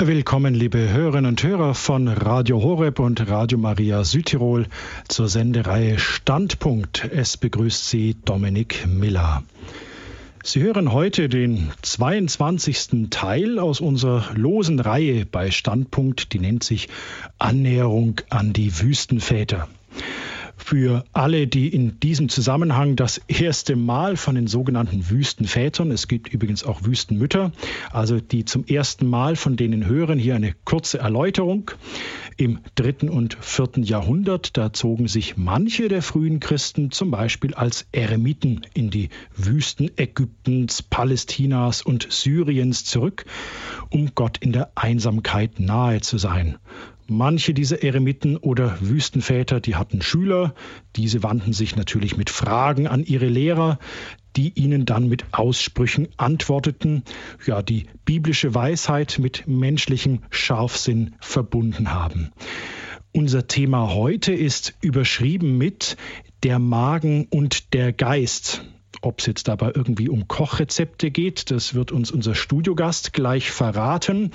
Willkommen, liebe Hörerinnen und Hörer von Radio Horeb und Radio Maria Südtirol zur Sendereihe Standpunkt. Es begrüßt Sie Dominik Miller. Sie hören heute den 22. Teil aus unserer losen Reihe bei Standpunkt, die nennt sich Annäherung an die Wüstenväter für alle, die in diesem Zusammenhang das erste Mal von den sogenannten Wüstenvätern, es gibt übrigens auch Wüstenmütter, also die zum ersten Mal von denen hören, hier eine kurze Erläuterung. Im dritten und vierten Jahrhundert, da zogen sich manche der frühen Christen zum Beispiel als Eremiten in die Wüsten Ägyptens, Palästinas und Syriens zurück, um Gott in der Einsamkeit nahe zu sein. Manche dieser Eremiten oder Wüstenväter, die hatten Schüler, diese wandten sich natürlich mit Fragen an ihre Lehrer, die ihnen dann mit Aussprüchen antworteten, ja, die biblische Weisheit mit menschlichem Scharfsinn verbunden haben. Unser Thema heute ist überschrieben mit der Magen und der Geist. Ob es jetzt dabei irgendwie um Kochrezepte geht, das wird uns unser Studiogast gleich verraten.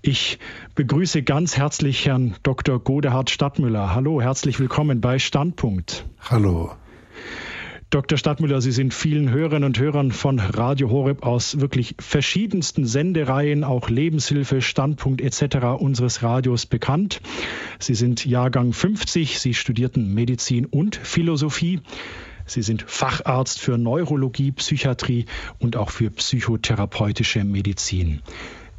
Ich begrüße ganz herzlich Herrn Dr. Godehard Stadtmüller. Hallo, herzlich willkommen bei Standpunkt. Hallo. Dr. Stadtmüller, Sie sind vielen Hörerinnen und Hörern von Radio Horeb aus wirklich verschiedensten Sendereien, auch Lebenshilfe, Standpunkt etc. unseres Radios bekannt. Sie sind Jahrgang 50, Sie studierten Medizin und Philosophie. Sie sind Facharzt für Neurologie, Psychiatrie und auch für psychotherapeutische Medizin.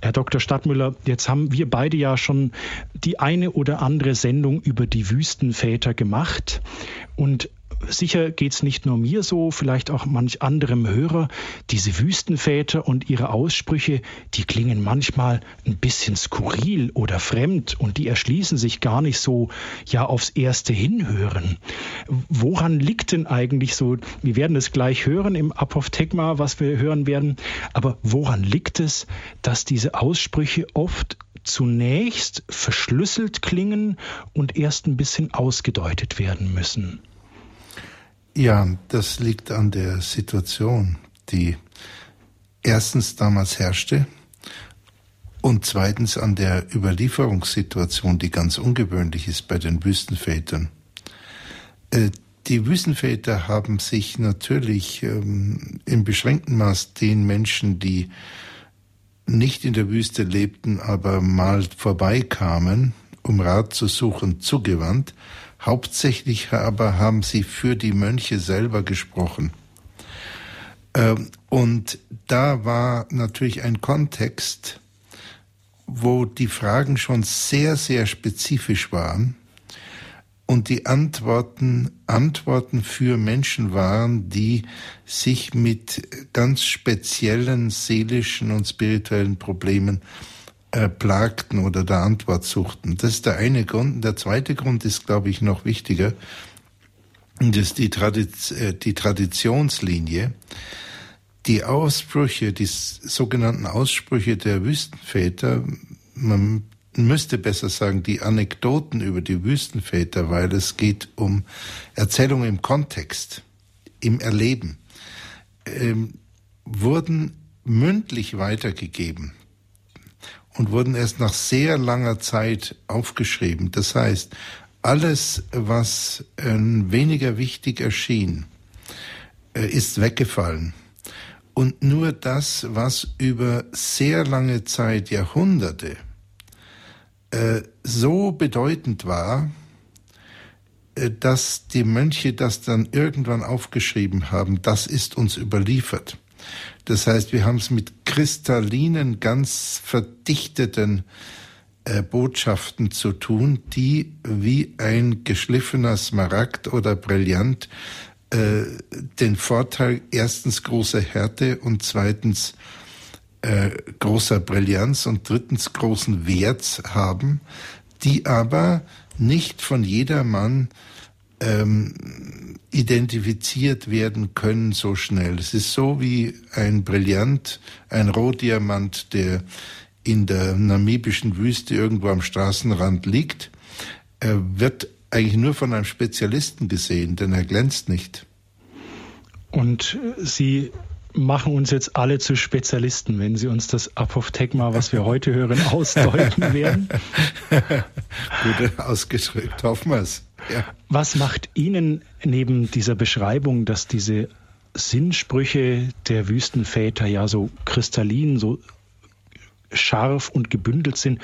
Herr Dr. Stadtmüller, jetzt haben wir beide ja schon die eine oder andere Sendung über die Wüstenväter gemacht. Und sicher geht es nicht nur mir so, vielleicht auch manch anderem Hörer. Diese Wüstenväter und ihre Aussprüche, die klingen manchmal ein bisschen skurril oder fremd und die erschließen sich gar nicht so ja aufs erste Hinhören. Woran liegt denn eigentlich so, wir werden es gleich hören im Apophthegma, was wir hören werden, aber woran liegt es, dass diese Aussprüche oft zunächst verschlüsselt klingen und erst ein bisschen ausgedeutet werden müssen? Ja, das liegt an der Situation, die erstens damals herrschte und zweitens an der Überlieferungssituation, die ganz ungewöhnlich ist bei den Wüstenvätern. Äh, die Wüstenväter haben sich natürlich ähm, im beschränkten Maß den Menschen, die nicht in der Wüste lebten, aber mal vorbeikamen, um Rat zu suchen, zugewandt Hauptsächlich aber haben sie für die Mönche selber gesprochen. Ähm, und da war natürlich ein Kontext, wo die Fragen schon sehr, sehr spezifisch waren und die Antworten Antworten für Menschen waren, die sich mit ganz speziellen seelischen und spirituellen Problemen äh, plagten oder der Antwort suchten. Das ist der eine Grund. Der zweite Grund ist, glaube ich, noch wichtiger. Das ist die, Tradiz äh, die Traditionslinie. Die Aussprüche, die sogenannten Aussprüche der Wüstenväter, man müsste besser sagen, die Anekdoten über die Wüstenväter, weil es geht um Erzählungen im Kontext, im Erleben, ähm, wurden mündlich weitergegeben und wurden erst nach sehr langer Zeit aufgeschrieben. Das heißt, alles, was äh, weniger wichtig erschien, äh, ist weggefallen. Und nur das, was über sehr lange Zeit, Jahrhunderte, äh, so bedeutend war, dass die Mönche das dann irgendwann aufgeschrieben haben, das ist uns überliefert. Das heißt, wir haben es mit kristallinen, ganz verdichteten äh, Botschaften zu tun, die wie ein geschliffener Smaragd oder Brillant äh, den Vorteil erstens großer Härte und zweitens äh, großer Brillanz und drittens großen Werts haben, die aber nicht von jedermann ähm, identifiziert werden können so schnell. Es ist so wie ein Brillant, ein Rohdiamant, der in der namibischen Wüste irgendwo am Straßenrand liegt. Er wird eigentlich nur von einem Spezialisten gesehen, denn er glänzt nicht. Und Sie machen uns jetzt alle zu Spezialisten, wenn Sie uns das Apophthegma, was wir heute hören, ausdeuten werden. Gut ausgedrückt, hoffen wir es. Ja. Was macht Ihnen neben dieser Beschreibung, dass diese Sinnsprüche der Wüstenväter ja so kristallin, so scharf und gebündelt sind,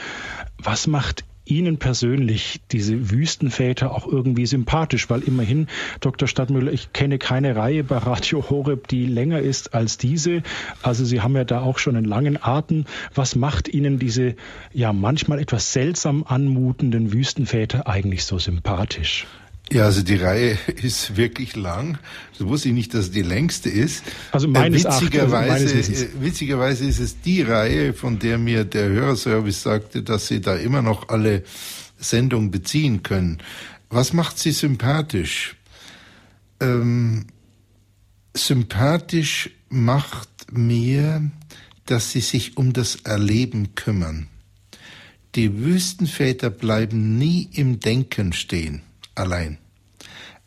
was macht Ihnen persönlich diese Wüstenväter auch irgendwie sympathisch? Weil immerhin, Dr. Stadtmüller, ich kenne keine Reihe bei Radio Horeb, die länger ist als diese. Also Sie haben ja da auch schon einen langen Atem. Was macht Ihnen diese ja manchmal etwas seltsam anmutenden Wüstenväter eigentlich so sympathisch? Ja, also die Reihe ist wirklich lang. So wusste ich nicht, dass die längste ist. Also meines äh, witzigerweise, also meines äh, witzigerweise ist es die Reihe, von der mir der Hörerservice sagte, dass sie da immer noch alle Sendungen beziehen können. Was macht sie sympathisch? Ähm, sympathisch macht mir, dass sie sich um das Erleben kümmern. Die Wüstenväter bleiben nie im Denken stehen allein.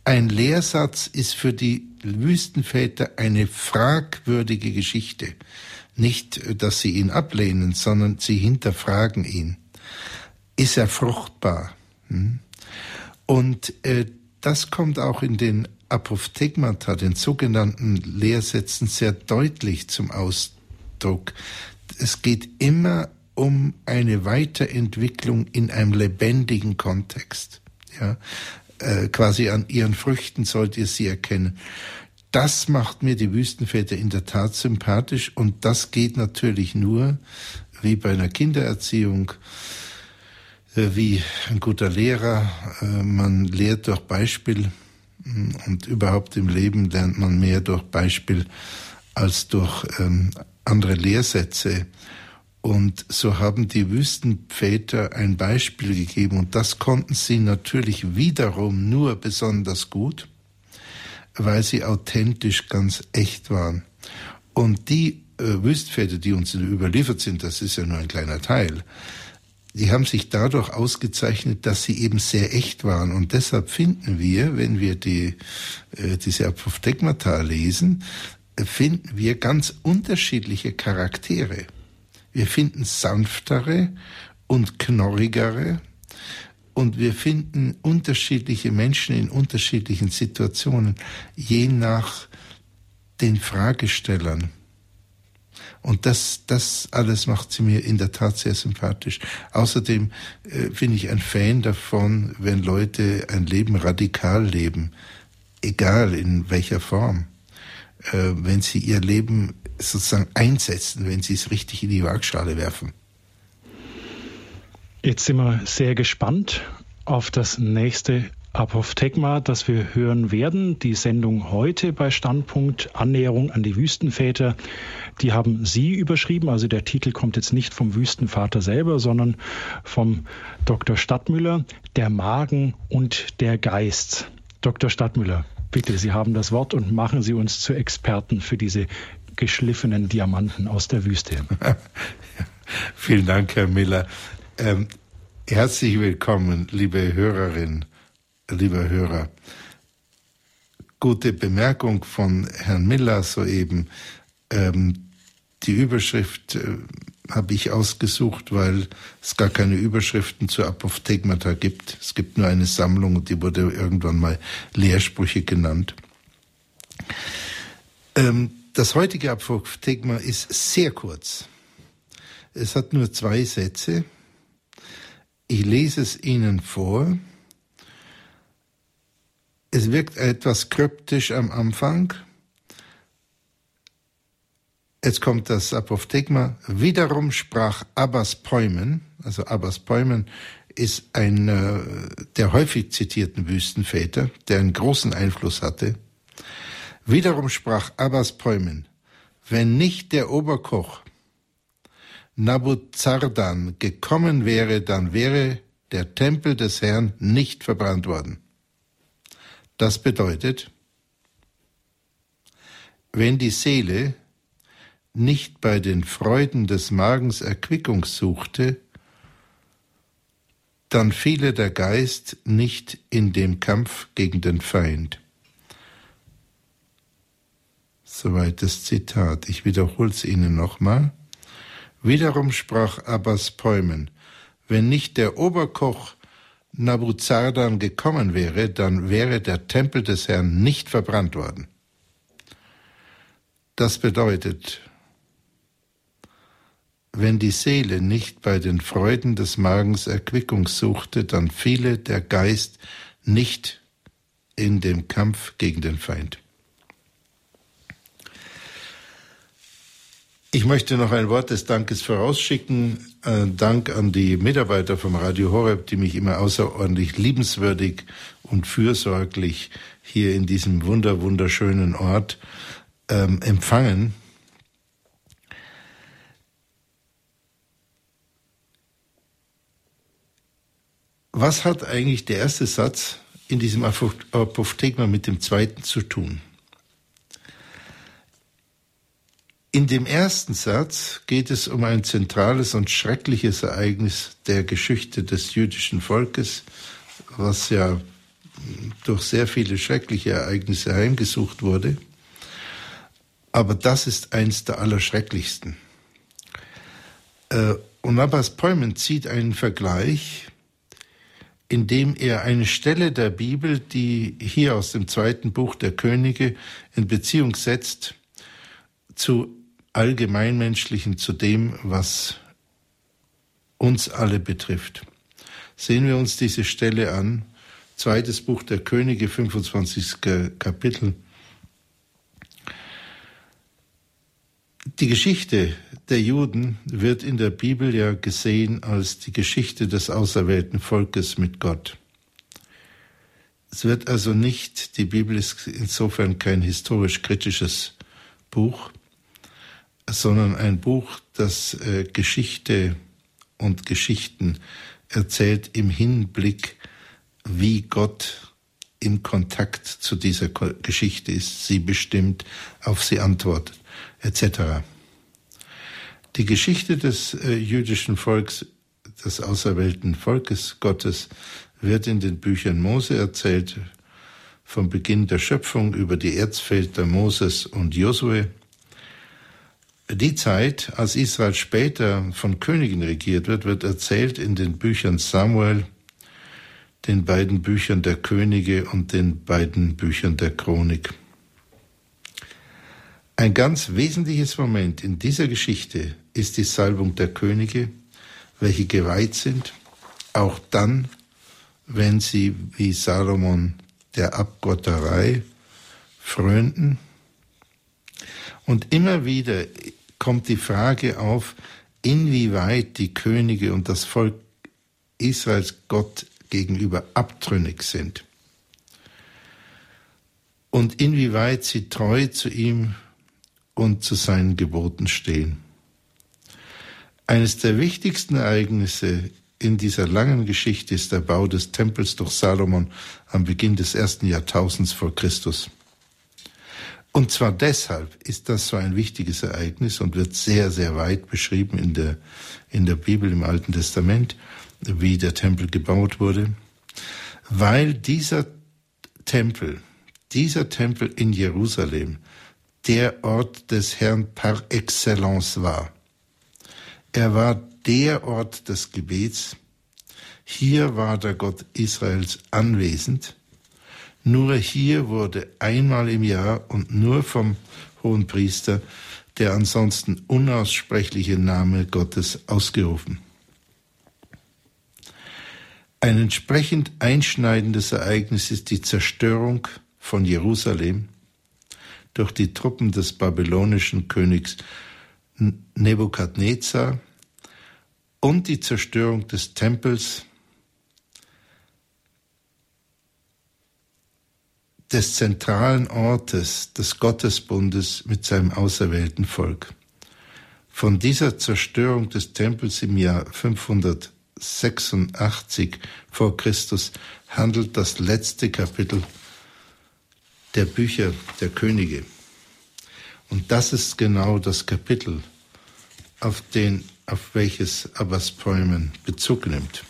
Ein Lehrsatz ist für die Wüstenväter eine fragwürdige Geschichte. Nicht, dass sie ihn ablehnen, sondern sie hinterfragen ihn. Ist er fruchtbar? Hm? Und äh, das kommt auch in den Apophthegmata, den sogenannten Lehrsätzen, sehr deutlich zum Ausdruck. Es geht immer um eine Weiterentwicklung in einem lebendigen Kontext. Ja, äh, quasi an ihren Früchten sollt ihr sie erkennen. Das macht mir die Wüstenväter in der Tat sympathisch und das geht natürlich nur wie bei einer Kindererziehung, äh, wie ein guter Lehrer. Äh, man lehrt durch Beispiel mm, und überhaupt im Leben lernt man mehr durch Beispiel als durch ähm, andere Lehrsätze. Und so haben die Wüstenväter ein Beispiel gegeben und das konnten sie natürlich wiederum nur besonders gut, weil sie authentisch ganz echt waren. Und die äh, Wüstenväter, die uns überliefert sind, das ist ja nur ein kleiner Teil, die haben sich dadurch ausgezeichnet, dass sie eben sehr echt waren. Und deshalb finden wir, wenn wir die, äh, diese Apophthegmata lesen, äh, finden wir ganz unterschiedliche Charaktere. Wir finden sanftere und knorrigere und wir finden unterschiedliche Menschen in unterschiedlichen Situationen, je nach den Fragestellern. Und das, das alles macht sie mir in der Tat sehr sympathisch. Außerdem äh, bin ich ein Fan davon, wenn Leute ein Leben radikal leben, egal in welcher Form. Äh, wenn sie ihr Leben sozusagen einsetzen, wenn sie es richtig in die Waagschale werfen. Jetzt sind wir sehr gespannt auf das nächste Apophthegma, das wir hören werden. Die Sendung heute bei Standpunkt Annäherung an die Wüstenväter, die haben Sie überschrieben. Also der Titel kommt jetzt nicht vom Wüstenvater selber, sondern vom Dr. Stadtmüller, der Magen und der Geist. Dr. Stadtmüller, bitte, Sie haben das Wort und machen Sie uns zu Experten für diese geschliffenen Diamanten aus der Wüste. Vielen Dank, Herr Miller. Ähm, herzlich willkommen, liebe Hörerin, lieber Hörer. Gute Bemerkung von Herrn Miller soeben. Ähm, die Überschrift äh, habe ich ausgesucht, weil es gar keine Überschriften zu Apophthegmata gibt. Es gibt nur eine Sammlung und die wurde irgendwann mal Lehrsprüche genannt. Ähm, das heutige Apophthegma ist sehr kurz. Es hat nur zwei Sätze. Ich lese es Ihnen vor. Es wirkt etwas kryptisch am Anfang. Jetzt kommt das Apophthegma. Wiederum sprach Abbas Päumen, also Abbas Päumen ist einer der häufig zitierten Wüstenväter, der einen großen Einfluss hatte Wiederum sprach Abbas Päumen, wenn nicht der Oberkoch Nabuzardan gekommen wäre, dann wäre der Tempel des Herrn nicht verbrannt worden. Das bedeutet, wenn die Seele nicht bei den Freuden des Magens Erquickung suchte, dann fiele der Geist nicht in dem Kampf gegen den Feind. Soweit das Zitat. Ich wiederhole es Ihnen nochmal. Wiederum sprach Abbas Päumen, wenn nicht der Oberkoch Nabuzardan gekommen wäre, dann wäre der Tempel des Herrn nicht verbrannt worden. Das bedeutet, wenn die Seele nicht bei den Freuden des Magens Erquickung suchte, dann fiele der Geist nicht in dem Kampf gegen den Feind. Ich möchte noch ein Wort des Dankes vorausschicken. Ein Dank an die Mitarbeiter vom Radio Horeb, die mich immer außerordentlich liebenswürdig und fürsorglich hier in diesem wunder wunderschönen Ort ähm, empfangen. Was hat eigentlich der erste Satz in diesem Apophthegma mit dem zweiten zu tun? In dem ersten Satz geht es um ein zentrales und schreckliches Ereignis der Geschichte des jüdischen Volkes, was ja durch sehr viele schreckliche Ereignisse heimgesucht wurde. Aber das ist eins der allerschrecklichsten. Äh, und Abbas Peumen zieht einen Vergleich, indem er eine Stelle der Bibel, die hier aus dem zweiten Buch der Könige in Beziehung setzt, zu Allgemeinmenschlichen zu dem, was uns alle betrifft. Sehen wir uns diese Stelle an. Zweites Buch der Könige, 25. Kapitel. Die Geschichte der Juden wird in der Bibel ja gesehen als die Geschichte des auserwählten Volkes mit Gott. Es wird also nicht, die Bibel ist insofern kein historisch kritisches Buch, sondern ein Buch, das äh, Geschichte und Geschichten erzählt im Hinblick, wie Gott im Kontakt zu dieser Geschichte ist, sie bestimmt, auf sie antwortet, etc. Die Geschichte des äh, jüdischen Volks, des auserwählten Volkes Gottes, wird in den Büchern Mose erzählt, vom Beginn der Schöpfung über die Erzväter Moses und Josue, die Zeit, als Israel später von Königen regiert wird, wird erzählt in den Büchern Samuel, den beiden Büchern der Könige und den beiden Büchern der Chronik. Ein ganz wesentliches Moment in dieser Geschichte ist die Salbung der Könige, welche geweiht sind, auch dann, wenn sie wie Salomon der Abgotterei frönten. Und immer wieder kommt die Frage auf, inwieweit die Könige und das Volk Israels Gott gegenüber abtrünnig sind und inwieweit sie treu zu ihm und zu seinen Geboten stehen. Eines der wichtigsten Ereignisse in dieser langen Geschichte ist der Bau des Tempels durch Salomon am Beginn des ersten Jahrtausends vor Christus. Und zwar deshalb ist das so ein wichtiges Ereignis und wird sehr, sehr weit beschrieben in der, in der Bibel im Alten Testament, wie der Tempel gebaut wurde, weil dieser Tempel, dieser Tempel in Jerusalem, der Ort des Herrn par excellence war. Er war der Ort des Gebets. Hier war der Gott Israels anwesend nur hier wurde einmal im Jahr und nur vom hohen Priester der ansonsten unaussprechliche Name Gottes ausgerufen. Ein entsprechend einschneidendes Ereignis ist die Zerstörung von Jerusalem durch die Truppen des babylonischen Königs Nebukadnezar und die Zerstörung des Tempels des zentralen Ortes des Gottesbundes mit seinem auserwählten Volk. Von dieser Zerstörung des Tempels im Jahr 586 vor Christus handelt das letzte Kapitel der Bücher der Könige. Und das ist genau das Kapitel, auf, den, auf welches Abbas Poemen Bezug nimmt.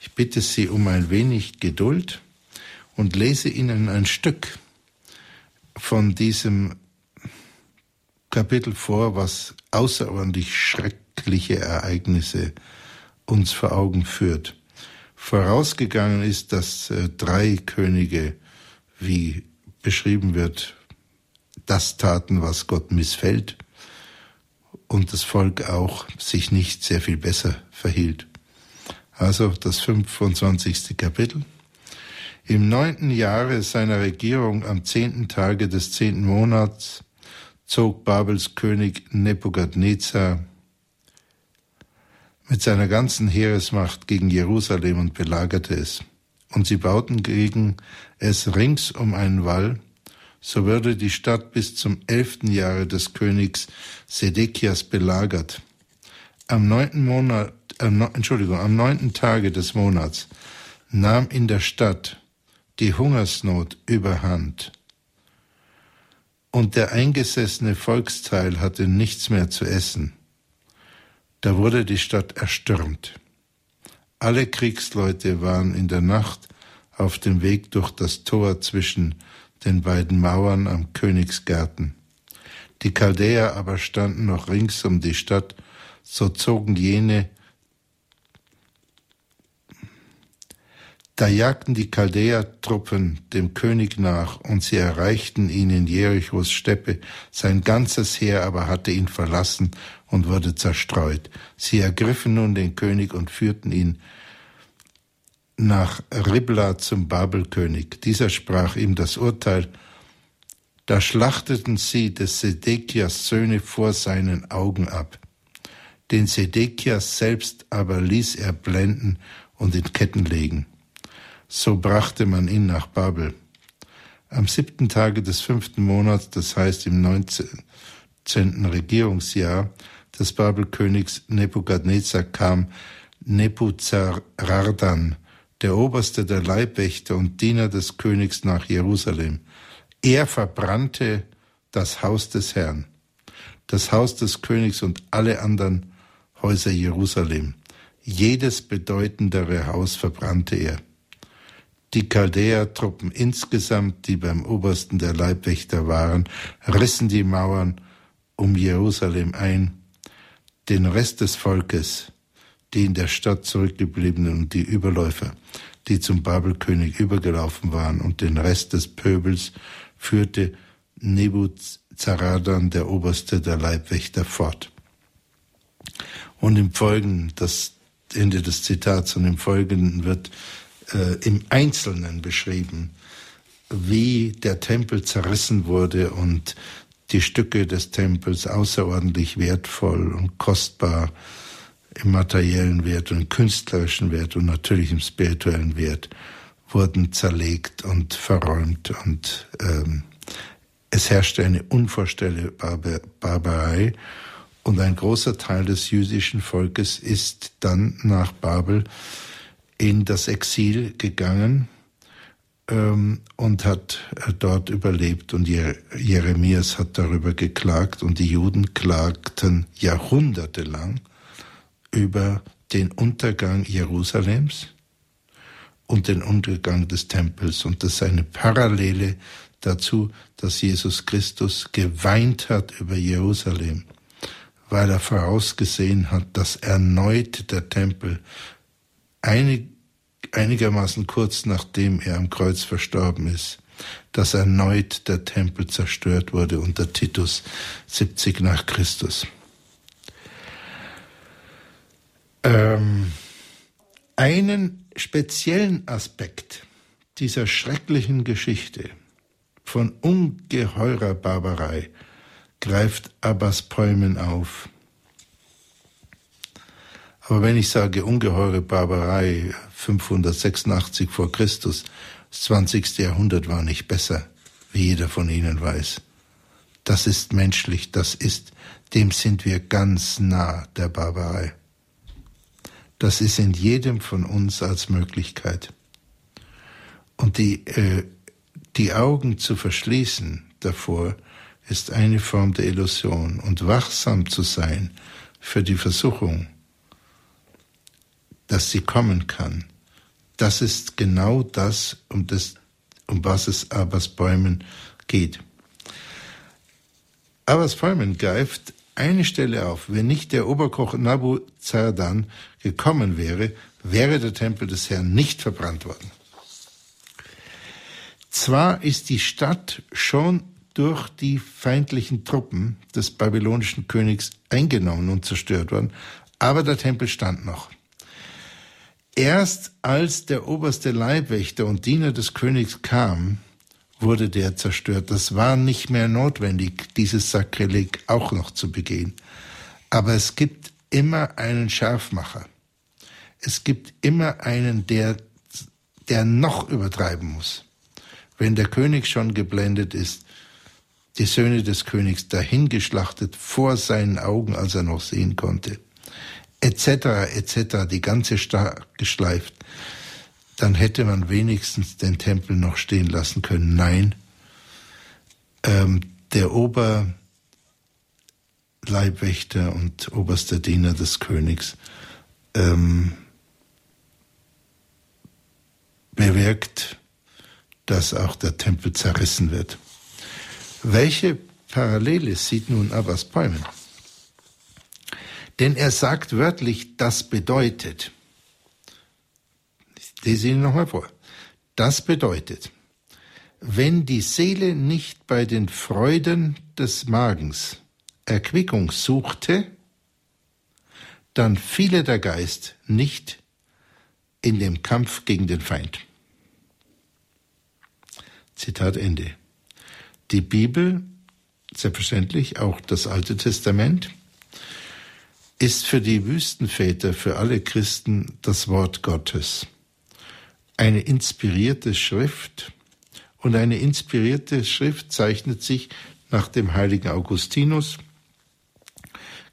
Ich bitte Sie um ein wenig Geduld und lese Ihnen ein Stück von diesem Kapitel vor, was außerordentlich schreckliche Ereignisse uns vor Augen führt. Vorausgegangen ist, dass äh, drei Könige, wie beschrieben wird, das taten, was Gott missfällt und das Volk auch sich nicht sehr viel besser verhielt. Also das 25. Kapitel. Im neunten Jahre seiner Regierung am zehnten Tage des zehnten Monats zog Babels König Nebukadnezar mit seiner ganzen Heeresmacht gegen Jerusalem und belagerte es. Und sie bauten gegen es rings um einen Wall, so würde die Stadt bis zum elften Jahre des Königs Sedekias belagert. Am neunten Monat, äh, Entschuldigung, am neunten Tage des Monats nahm in der Stadt die Hungersnot überhand. Und der eingesessene Volksteil hatte nichts mehr zu essen. Da wurde die Stadt erstürmt. Alle Kriegsleute waren in der Nacht auf dem Weg durch das Tor zwischen den beiden Mauern am Königsgarten. Die Chaldäer aber standen noch rings um die Stadt, so zogen jene Da jagten die Chaldäer-Truppen dem König nach, und sie erreichten ihn in Jerichos Steppe. Sein ganzes Heer aber hatte ihn verlassen und wurde zerstreut. Sie ergriffen nun den König und führten ihn nach Ribla zum Babelkönig. Dieser sprach ihm das Urteil, da schlachteten sie des Sedekias Söhne vor seinen Augen ab. Den Sedekias selbst aber ließ er blenden und in Ketten legen. So brachte man ihn nach Babel. Am siebten Tage des fünften Monats, das heißt im neunzehnten Regierungsjahr des Babelkönigs Nebukadnezar kam Nebuzaradan, der Oberste der Leibwächter und Diener des Königs nach Jerusalem. Er verbrannte das Haus des Herrn, das Haus des Königs und alle anderen Häuser Jerusalem. Jedes bedeutendere Haus verbrannte er. Die Chaldäer-Truppen insgesamt, die beim Obersten der Leibwächter waren, rissen die Mauern um Jerusalem ein. Den Rest des Volkes die in der Stadt zurückgebliebenen und die Überläufer, die zum Babelkönig übergelaufen waren, und den Rest des Pöbels führte Nebuzaradan, der Oberste der Leibwächter, fort. Und im Folgenden, das Ende des Zitats, und im Folgenden wird äh, im Einzelnen beschrieben, wie der Tempel zerrissen wurde und die Stücke des Tempels außerordentlich wertvoll und kostbar im materiellen Wert und im künstlerischen Wert und natürlich im spirituellen Wert wurden zerlegt und verräumt und ähm, es herrschte eine unvorstellbare Barbarei. Und ein großer Teil des jüdischen Volkes ist dann nach Babel in das Exil gegangen ähm, und hat äh, dort überlebt. Und Jeremias hat darüber geklagt und die Juden klagten jahrhundertelang über den Untergang Jerusalems und den Untergang des Tempels. Und das ist eine Parallele dazu, dass Jesus Christus geweint hat über Jerusalem, weil er vorausgesehen hat, dass erneut der Tempel einig, einigermaßen kurz nachdem er am Kreuz verstorben ist, dass erneut der Tempel zerstört wurde unter Titus 70 nach Christus. Ähm, einen speziellen Aspekt dieser schrecklichen Geschichte von ungeheurer Barbarei greift Abbas Päumen auf. Aber wenn ich sage ungeheure Barbarei 586 vor Christus, das 20. Jahrhundert war nicht besser, wie jeder von Ihnen weiß. Das ist menschlich, das ist, dem sind wir ganz nah der Barbarei. Das ist in jedem von uns als Möglichkeit. Und die, äh, die Augen zu verschließen davor ist eine Form der Illusion und wachsam zu sein für die Versuchung, dass sie kommen kann. Das ist genau das, um, das, um was es Abbas Bäumen geht. Aber Spalman greift eine Stelle auf. Wenn nicht der Oberkoch Nabu Zardan gekommen wäre, wäre der Tempel des Herrn nicht verbrannt worden. Zwar ist die Stadt schon durch die feindlichen Truppen des babylonischen Königs eingenommen und zerstört worden, aber der Tempel stand noch. Erst als der oberste Leibwächter und Diener des Königs kam, wurde der zerstört. Das war nicht mehr notwendig, dieses Sakrileg auch noch zu begehen. Aber es gibt immer einen Scharfmacher. Es gibt immer einen, der, der noch übertreiben muss. Wenn der König schon geblendet ist, die Söhne des Königs dahingeschlachtet vor seinen Augen, als er noch sehen konnte etc. etc. die ganze Stadt geschleift, dann hätte man wenigstens den Tempel noch stehen lassen können. Nein, ähm, der Oberleibwächter und oberster Diener des Königs ähm, bewirkt, dass auch der Tempel zerrissen wird. Welche Parallele sieht nun Abbas Bäumen? Denn er sagt wörtlich, das bedeutet. Ich lese Ihnen nochmal vor. Das bedeutet, wenn die Seele nicht bei den Freuden des Magens Erquickung suchte, dann fiele der Geist nicht in dem Kampf gegen den Feind. Zitat Ende. Die Bibel, selbstverständlich auch das Alte Testament, ist für die Wüstenväter, für alle Christen das Wort Gottes. Eine inspirierte Schrift und eine inspirierte Schrift zeichnet sich nach dem heiligen Augustinus.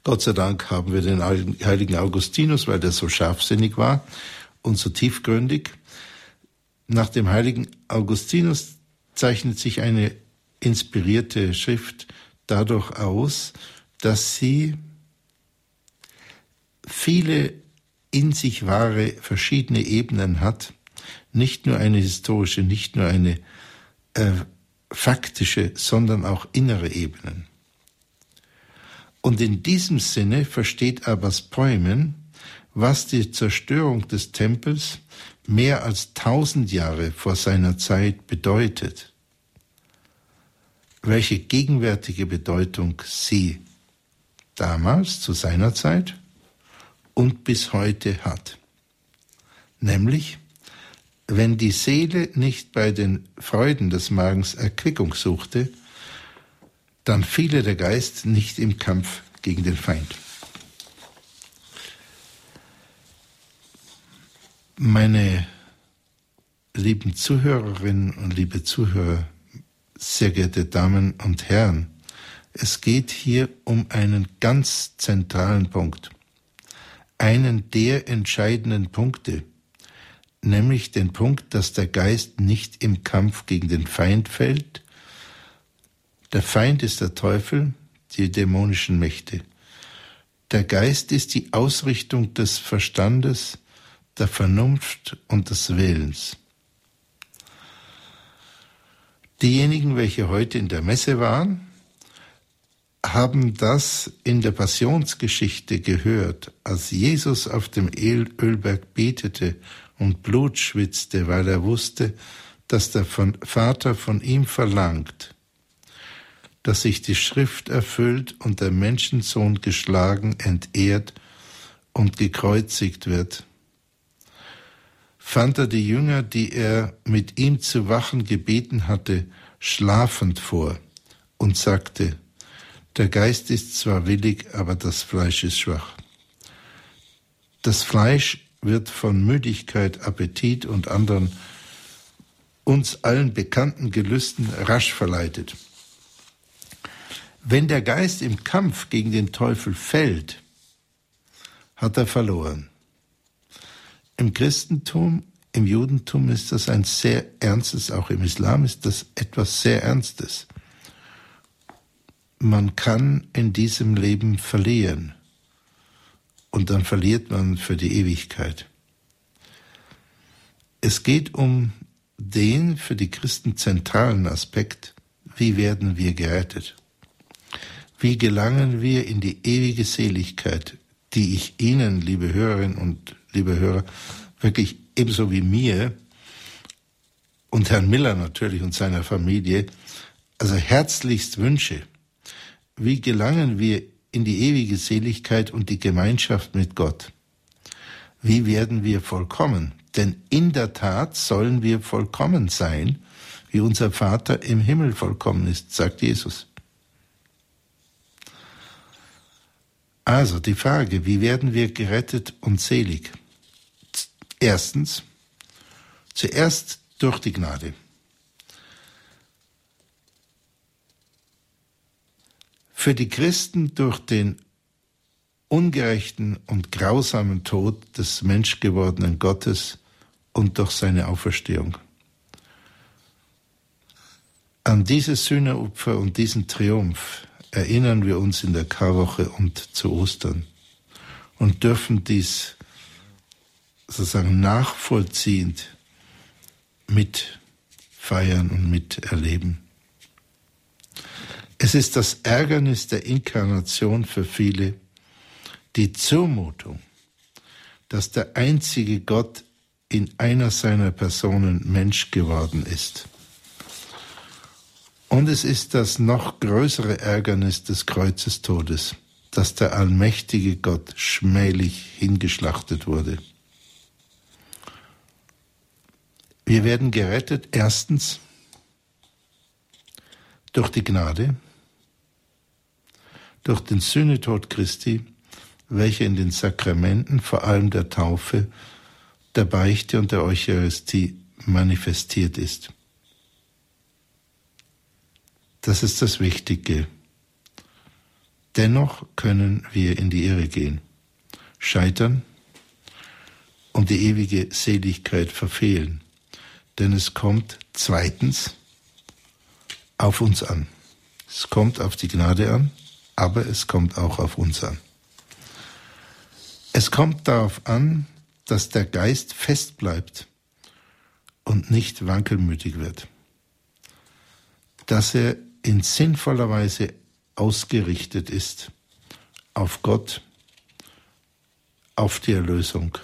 Gott sei Dank haben wir den heiligen Augustinus, weil der so scharfsinnig war und so tiefgründig. Nach dem heiligen Augustinus zeichnet sich eine inspirierte Schrift dadurch aus, dass sie viele in sich wahre verschiedene Ebenen hat, nicht nur eine historische, nicht nur eine äh, faktische, sondern auch innere Ebenen. Und in diesem Sinne versteht Abbas Poemen, was die Zerstörung des Tempels mehr als tausend Jahre vor seiner Zeit bedeutet, welche gegenwärtige Bedeutung sie damals zu seiner Zeit und bis heute hat. Nämlich, wenn die Seele nicht bei den Freuden des Magens Erquickung suchte, dann fiele der Geist nicht im Kampf gegen den Feind. Meine lieben Zuhörerinnen und liebe Zuhörer, sehr geehrte Damen und Herren, es geht hier um einen ganz zentralen Punkt einen der entscheidenden Punkte, nämlich den Punkt, dass der Geist nicht im Kampf gegen den Feind fällt. Der Feind ist der Teufel, die dämonischen Mächte. Der Geist ist die Ausrichtung des Verstandes, der Vernunft und des Willens. Diejenigen, welche heute in der Messe waren, haben das in der Passionsgeschichte gehört, als Jesus auf dem Ölberg betete und Blut schwitzte, weil er wusste, dass der Vater von ihm verlangt, dass sich die Schrift erfüllt und der Menschensohn geschlagen, entehrt und gekreuzigt wird. Fand er die Jünger, die er mit ihm zu wachen gebeten hatte, schlafend vor und sagte, der Geist ist zwar willig, aber das Fleisch ist schwach. Das Fleisch wird von Müdigkeit, Appetit und anderen uns allen bekannten Gelüsten rasch verleitet. Wenn der Geist im Kampf gegen den Teufel fällt, hat er verloren. Im Christentum, im Judentum ist das ein sehr ernstes, auch im Islam ist das etwas sehr Ernstes man kann in diesem Leben verlieren und dann verliert man für die Ewigkeit. Es geht um den für die Christen zentralen Aspekt, wie werden wir gerettet? Wie gelangen wir in die ewige Seligkeit, die ich Ihnen, liebe Hörerinnen und liebe Hörer, wirklich ebenso wie mir und Herrn Miller natürlich und seiner Familie, also herzlichst wünsche. Wie gelangen wir in die ewige Seligkeit und die Gemeinschaft mit Gott? Wie werden wir vollkommen? Denn in der Tat sollen wir vollkommen sein, wie unser Vater im Himmel vollkommen ist, sagt Jesus. Also die Frage, wie werden wir gerettet und selig? Erstens, zuerst durch die Gnade. Für die Christen durch den ungerechten und grausamen Tod des menschgewordenen Gottes und durch seine Auferstehung. An dieses Sühneopfer und diesen Triumph erinnern wir uns in der Karwoche und zu Ostern und dürfen dies sozusagen nachvollziehend mitfeiern und miterleben. Es ist das Ärgernis der Inkarnation für viele, die Zumutung, dass der einzige Gott in einer seiner Personen Mensch geworden ist. Und es ist das noch größere Ärgernis des Kreuzestodes, dass der allmächtige Gott schmählich hingeschlachtet wurde. Wir werden gerettet erstens durch die Gnade, durch den Sühnetod Christi, welcher in den Sakramenten, vor allem der Taufe, der Beichte und der Eucharistie manifestiert ist. Das ist das Wichtige. Dennoch können wir in die Irre gehen, scheitern und die ewige Seligkeit verfehlen. Denn es kommt zweitens auf uns an. Es kommt auf die Gnade an, aber es kommt auch auf uns an. Es kommt darauf an, dass der Geist fest bleibt und nicht wankelmütig wird, dass er in sinnvoller Weise ausgerichtet ist auf Gott, auf die Erlösung.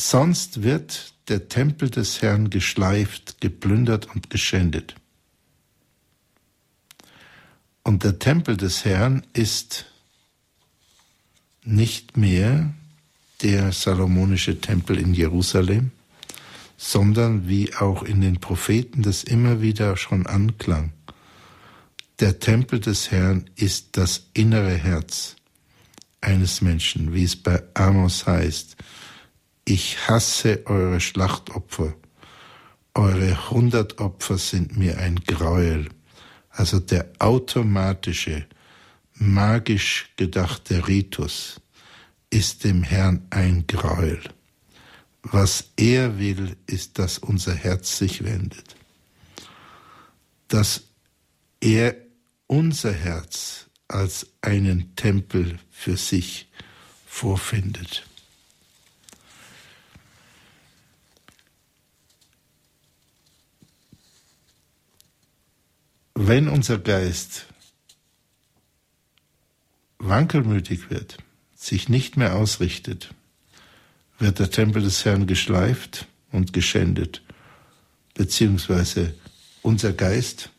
Sonst wird der Tempel des Herrn geschleift, geplündert und geschändet. Und der Tempel des Herrn ist nicht mehr der salomonische Tempel in Jerusalem, sondern wie auch in den Propheten das immer wieder schon anklang. Der Tempel des Herrn ist das innere Herz eines Menschen, wie es bei Amos heißt. Ich hasse eure Schlachtopfer. Eure Hundertopfer sind mir ein Gräuel. Also der automatische, magisch gedachte Ritus ist dem Herrn ein Gräuel. Was er will, ist, dass unser Herz sich wendet. Dass er unser Herz als einen Tempel für sich vorfindet. Wenn unser Geist wankelmütig wird, sich nicht mehr ausrichtet, wird der Tempel des Herrn geschleift und geschändet, beziehungsweise unser Geist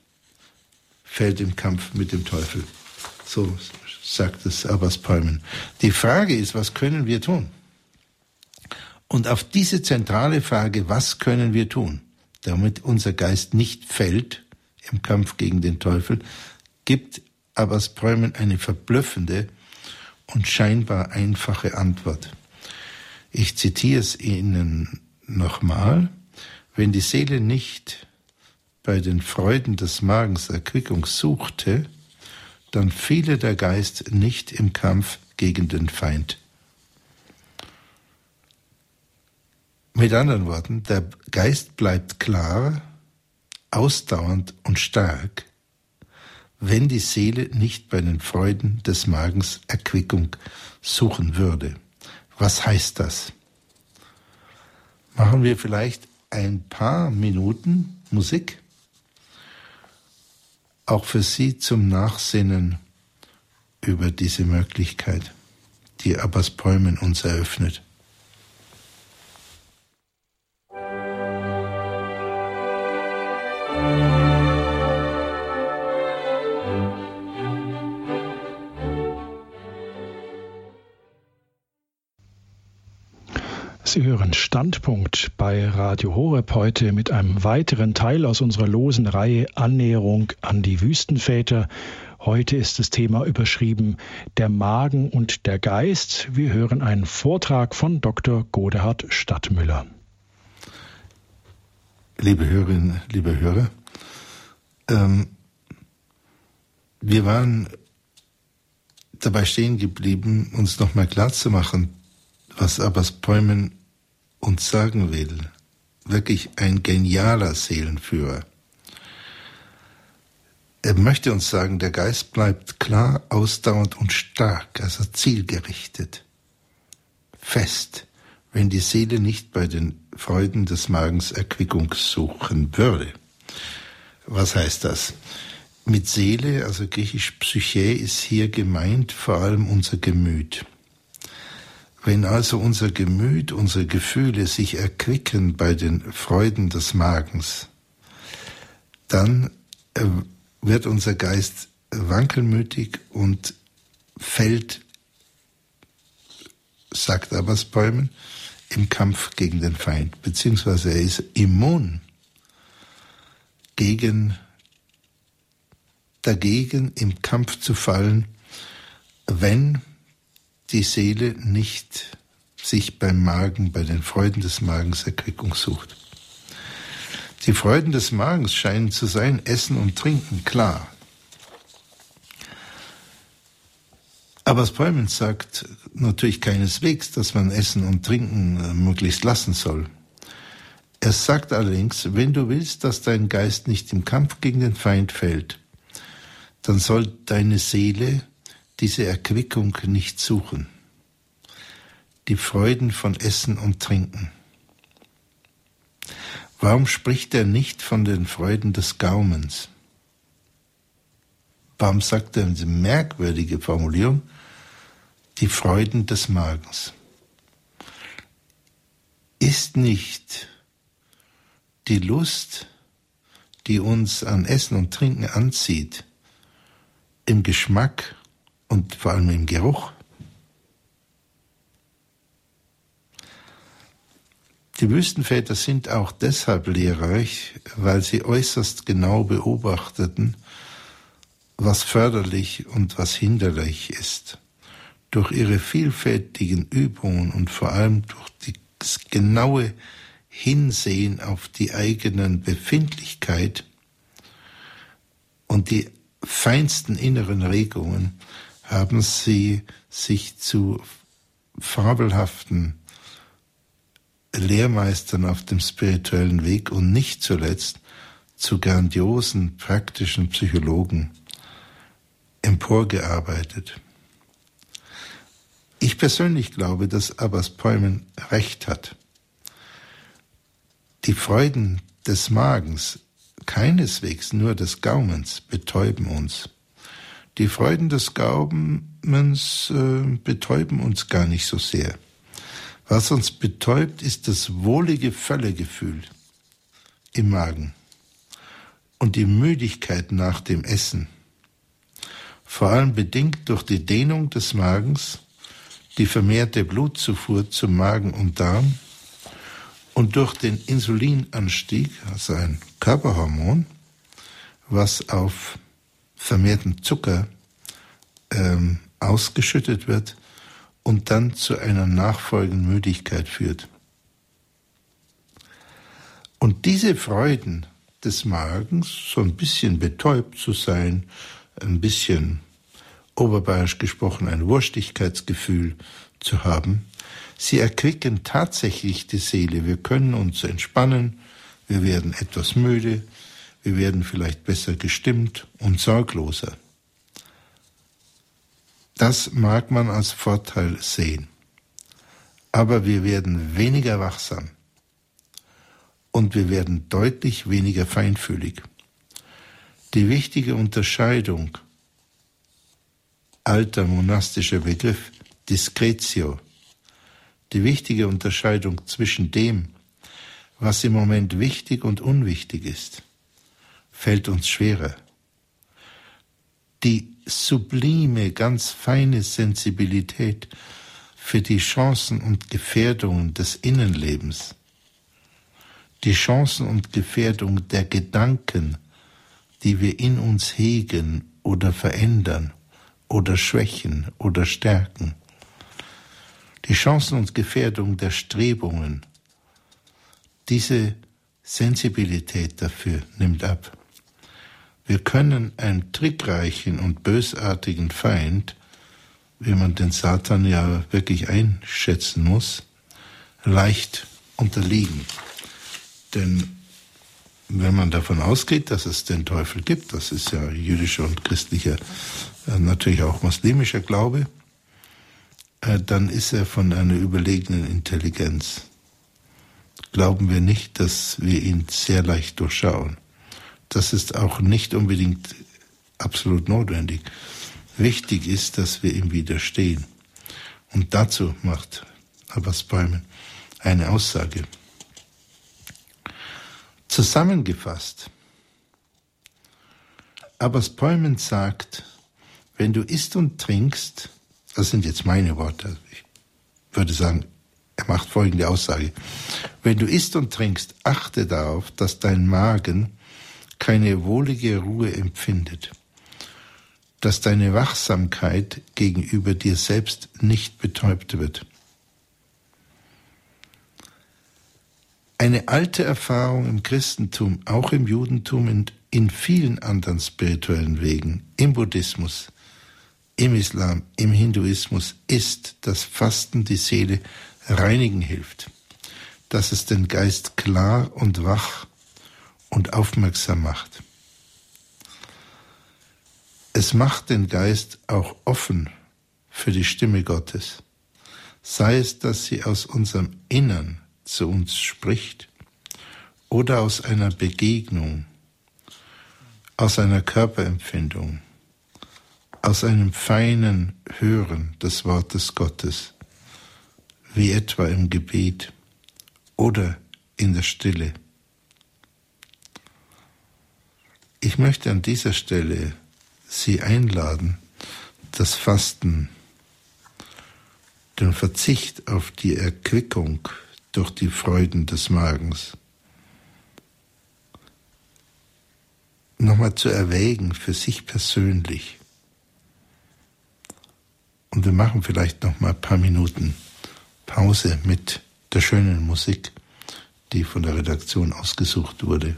fällt im Kampf mit dem Teufel. So sagt es Abbas Palmen. Die Frage ist, was können wir tun? Und auf diese zentrale Frage, was können wir tun, damit unser Geist nicht fällt im Kampf gegen den Teufel, gibt Abbas Palmen eine verblüffende und scheinbar einfache Antwort. Ich zitiere es Ihnen nochmal. Wenn die Seele nicht bei den Freuden des Magens Erquickung suchte, dann fiele der Geist nicht im Kampf gegen den Feind. Mit anderen Worten, der Geist bleibt klar, ausdauernd und stark, wenn die Seele nicht bei den Freuden des Magens Erquickung suchen würde. Was heißt das? Machen wir vielleicht ein paar Minuten Musik auch für Sie zum Nachsinnen über diese Möglichkeit, die Abbas Bäumen uns eröffnet. Sie hören Standpunkt bei Radio Horeb heute mit einem weiteren Teil aus unserer losen Reihe Annäherung an die Wüstenväter. Heute ist das Thema überschrieben Der Magen und der Geist. Wir hören einen Vortrag von Dr. Godehard Stadtmüller. Liebe Hörerinnen, liebe Hörer, ähm, wir waren dabei stehen geblieben, uns nochmal klarzumachen, was Abbas Päumen uns sagen will. Wirklich ein genialer Seelenführer. Er möchte uns sagen, der Geist bleibt klar, ausdauernd und stark, also zielgerichtet, fest, wenn die Seele nicht bei den Freuden des Magens Erquickung suchen würde. Was heißt das? Mit Seele, also griechisch Psyche, ist hier gemeint vor allem unser Gemüt. Wenn also unser Gemüt, unsere Gefühle sich erquicken bei den Freuden des Magens, dann äh, wird unser Geist wankelmütig und fällt, sagt Abbasbäumen, im Kampf gegen den Feind, beziehungsweise er ist immun gegen, dagegen im Kampf zu fallen, wenn die Seele nicht sich beim Magen, bei den Freuden des Magens Erquickung sucht. Die Freuden des Magens scheinen zu sein Essen und Trinken, klar. Aber Späumens sagt natürlich keineswegs, dass man Essen und Trinken äh, möglichst lassen soll. Er sagt allerdings, wenn du willst, dass dein Geist nicht im Kampf gegen den Feind fällt, dann soll deine Seele diese Erquickung nicht suchen. Die Freuden von Essen und Trinken. Warum spricht er nicht von den Freuden des Gaumens? Warum sagt er diese merkwürdige Formulierung, die Freuden des Magens? Ist nicht die Lust, die uns an Essen und Trinken anzieht, im Geschmack und vor allem im Geruch. Die Wüstenväter sind auch deshalb lehrreich, weil sie äußerst genau beobachteten, was förderlich und was hinderlich ist. Durch ihre vielfältigen Übungen und vor allem durch das genaue Hinsehen auf die eigenen Befindlichkeit und die feinsten inneren Regungen haben sie sich zu fabelhaften Lehrmeistern auf dem spirituellen Weg und nicht zuletzt zu grandiosen praktischen Psychologen emporgearbeitet. Ich persönlich glaube, dass Abbas Päumen recht hat. Die Freuden des Magens, keineswegs nur des Gaumens, betäuben uns. Die Freuden des Glaubens äh, betäuben uns gar nicht so sehr. Was uns betäubt, ist das wohlige Völlegefühl im Magen und die Müdigkeit nach dem Essen, vor allem bedingt durch die Dehnung des Magens, die vermehrte Blutzufuhr zum Magen und Darm und durch den Insulinanstieg, also ein Körperhormon, was auf vermehrten Zucker ähm, ausgeschüttet wird und dann zu einer nachfolgenden Müdigkeit führt. Und diese Freuden des Magens, so ein bisschen betäubt zu sein, ein bisschen oberbayerisch gesprochen ein Wurstigkeitsgefühl zu haben, sie erquicken tatsächlich die Seele. Wir können uns entspannen, wir werden etwas müde, wir werden vielleicht besser gestimmt und sorgloser. Das mag man als Vorteil sehen. Aber wir werden weniger wachsam und wir werden deutlich weniger feinfühlig. Die wichtige Unterscheidung, alter monastischer Begriff, Discretio, die wichtige Unterscheidung zwischen dem, was im Moment wichtig und unwichtig ist, fällt uns schwerer. Die sublime, ganz feine Sensibilität für die Chancen und Gefährdungen des Innenlebens, die Chancen und Gefährdungen der Gedanken, die wir in uns hegen oder verändern oder schwächen oder stärken, die Chancen und Gefährdungen der Strebungen, diese Sensibilität dafür nimmt ab. Wir können einen trickreichen und bösartigen Feind, wie man den Satan ja wirklich einschätzen muss, leicht unterliegen. Denn wenn man davon ausgeht, dass es den Teufel gibt, das ist ja jüdischer und christlicher, äh, natürlich auch muslimischer Glaube, äh, dann ist er von einer überlegenen Intelligenz. Glauben wir nicht, dass wir ihn sehr leicht durchschauen. Das ist auch nicht unbedingt absolut notwendig. Wichtig ist, dass wir ihm widerstehen. Und dazu macht Abbas Bäumen eine Aussage. Zusammengefasst, Abbas Bäumen sagt, wenn du isst und trinkst, das sind jetzt meine Worte, ich würde sagen, er macht folgende Aussage. Wenn du isst und trinkst, achte darauf, dass dein Magen keine wohlige Ruhe empfindet, dass deine Wachsamkeit gegenüber dir selbst nicht betäubt wird. Eine alte Erfahrung im Christentum, auch im Judentum und in vielen anderen spirituellen Wegen, im Buddhismus, im Islam, im Hinduismus, ist, dass Fasten die Seele reinigen hilft, dass es den Geist klar und wach und aufmerksam macht. Es macht den Geist auch offen für die Stimme Gottes, sei es, dass sie aus unserem Innern zu uns spricht oder aus einer Begegnung, aus einer Körperempfindung, aus einem feinen Hören des Wortes Gottes wie etwa im Gebet oder in der Stille. Ich möchte an dieser Stelle Sie einladen, das Fasten, den Verzicht auf die Erquickung durch die Freuden des Magens nochmal zu erwägen für sich persönlich. Und wir machen vielleicht noch mal ein paar Minuten Pause mit der schönen Musik, die von der Redaktion ausgesucht wurde.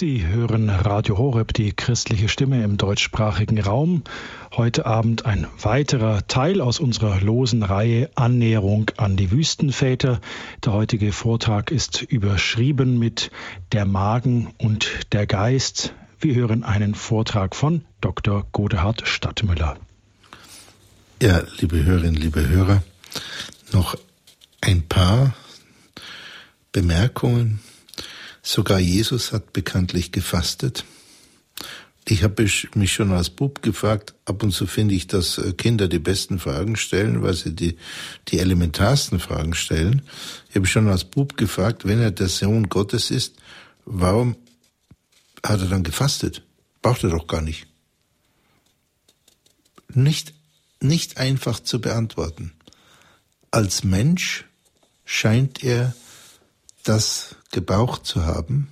Sie hören Radio Horeb, die christliche Stimme im deutschsprachigen Raum. Heute Abend ein weiterer Teil aus unserer losen Reihe Annäherung an die Wüstenväter. Der heutige Vortrag ist überschrieben mit Der Magen und der Geist. Wir hören einen Vortrag von Dr. Godehard Stadtmüller. Ja, liebe Hörerinnen, liebe Hörer, noch ein paar Bemerkungen Sogar Jesus hat bekanntlich gefastet. Ich habe mich schon als Bub gefragt, ab und zu finde ich, dass äh, Kinder die besten Fragen stellen, weil sie die, die elementarsten Fragen stellen. Ich habe schon als Bub gefragt, wenn er der Sohn Gottes ist, warum hat er dann gefastet? Braucht er doch gar nicht. Nicht, nicht einfach zu beantworten. Als Mensch scheint er das gebraucht zu haben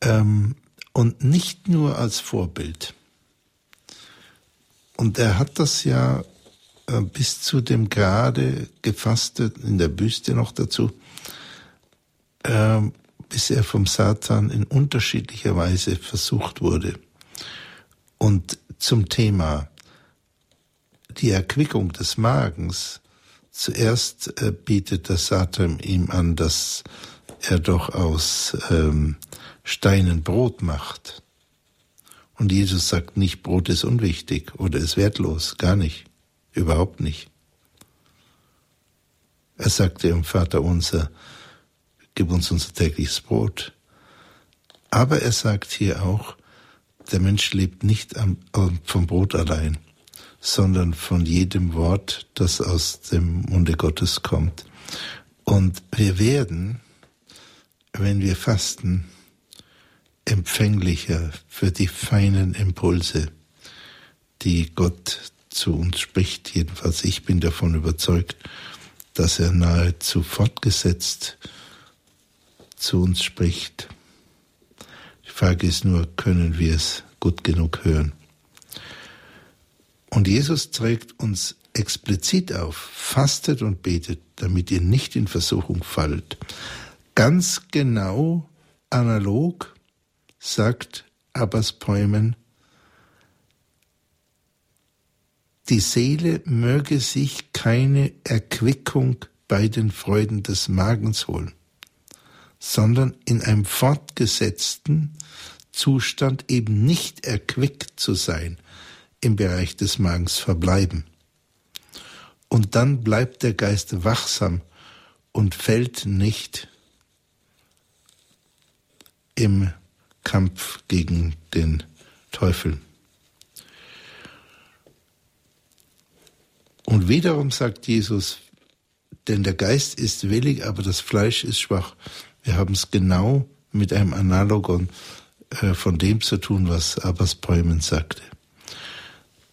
ähm, und nicht nur als Vorbild. Und er hat das ja äh, bis zu dem Grade gefastet, in der Büste noch dazu, äh, bis er vom Satan in unterschiedlicher Weise versucht wurde. Und zum Thema die Erquickung des Magens, zuerst äh, bietet der Satan ihm an, dass er doch aus ähm, Steinen Brot macht. Und Jesus sagt nicht, Brot ist unwichtig oder ist wertlos, gar nicht, überhaupt nicht. Er sagte im Vater unser, gib uns unser tägliches Brot. Aber er sagt hier auch, der Mensch lebt nicht am, vom Brot allein, sondern von jedem Wort, das aus dem Munde Gottes kommt. Und wir werden, wenn wir fasten, empfänglicher für die feinen Impulse, die Gott zu uns spricht. Jedenfalls ich bin davon überzeugt, dass er nahezu fortgesetzt zu uns spricht. Die Frage ist nur, können wir es gut genug hören? Und Jesus trägt uns explizit auf, fastet und betet, damit ihr nicht in Versuchung fallt. Ganz genau analog sagt Abbas Päumen, die Seele möge sich keine Erquickung bei den Freuden des Magens holen, sondern in einem fortgesetzten Zustand eben nicht erquickt zu sein, im Bereich des Magens verbleiben. Und dann bleibt der Geist wachsam und fällt nicht im Kampf gegen den Teufel. Und wiederum sagt Jesus, denn der Geist ist willig, aber das Fleisch ist schwach. Wir haben es genau mit einem Analogon äh, von dem zu tun, was Abbas Bäumen sagte.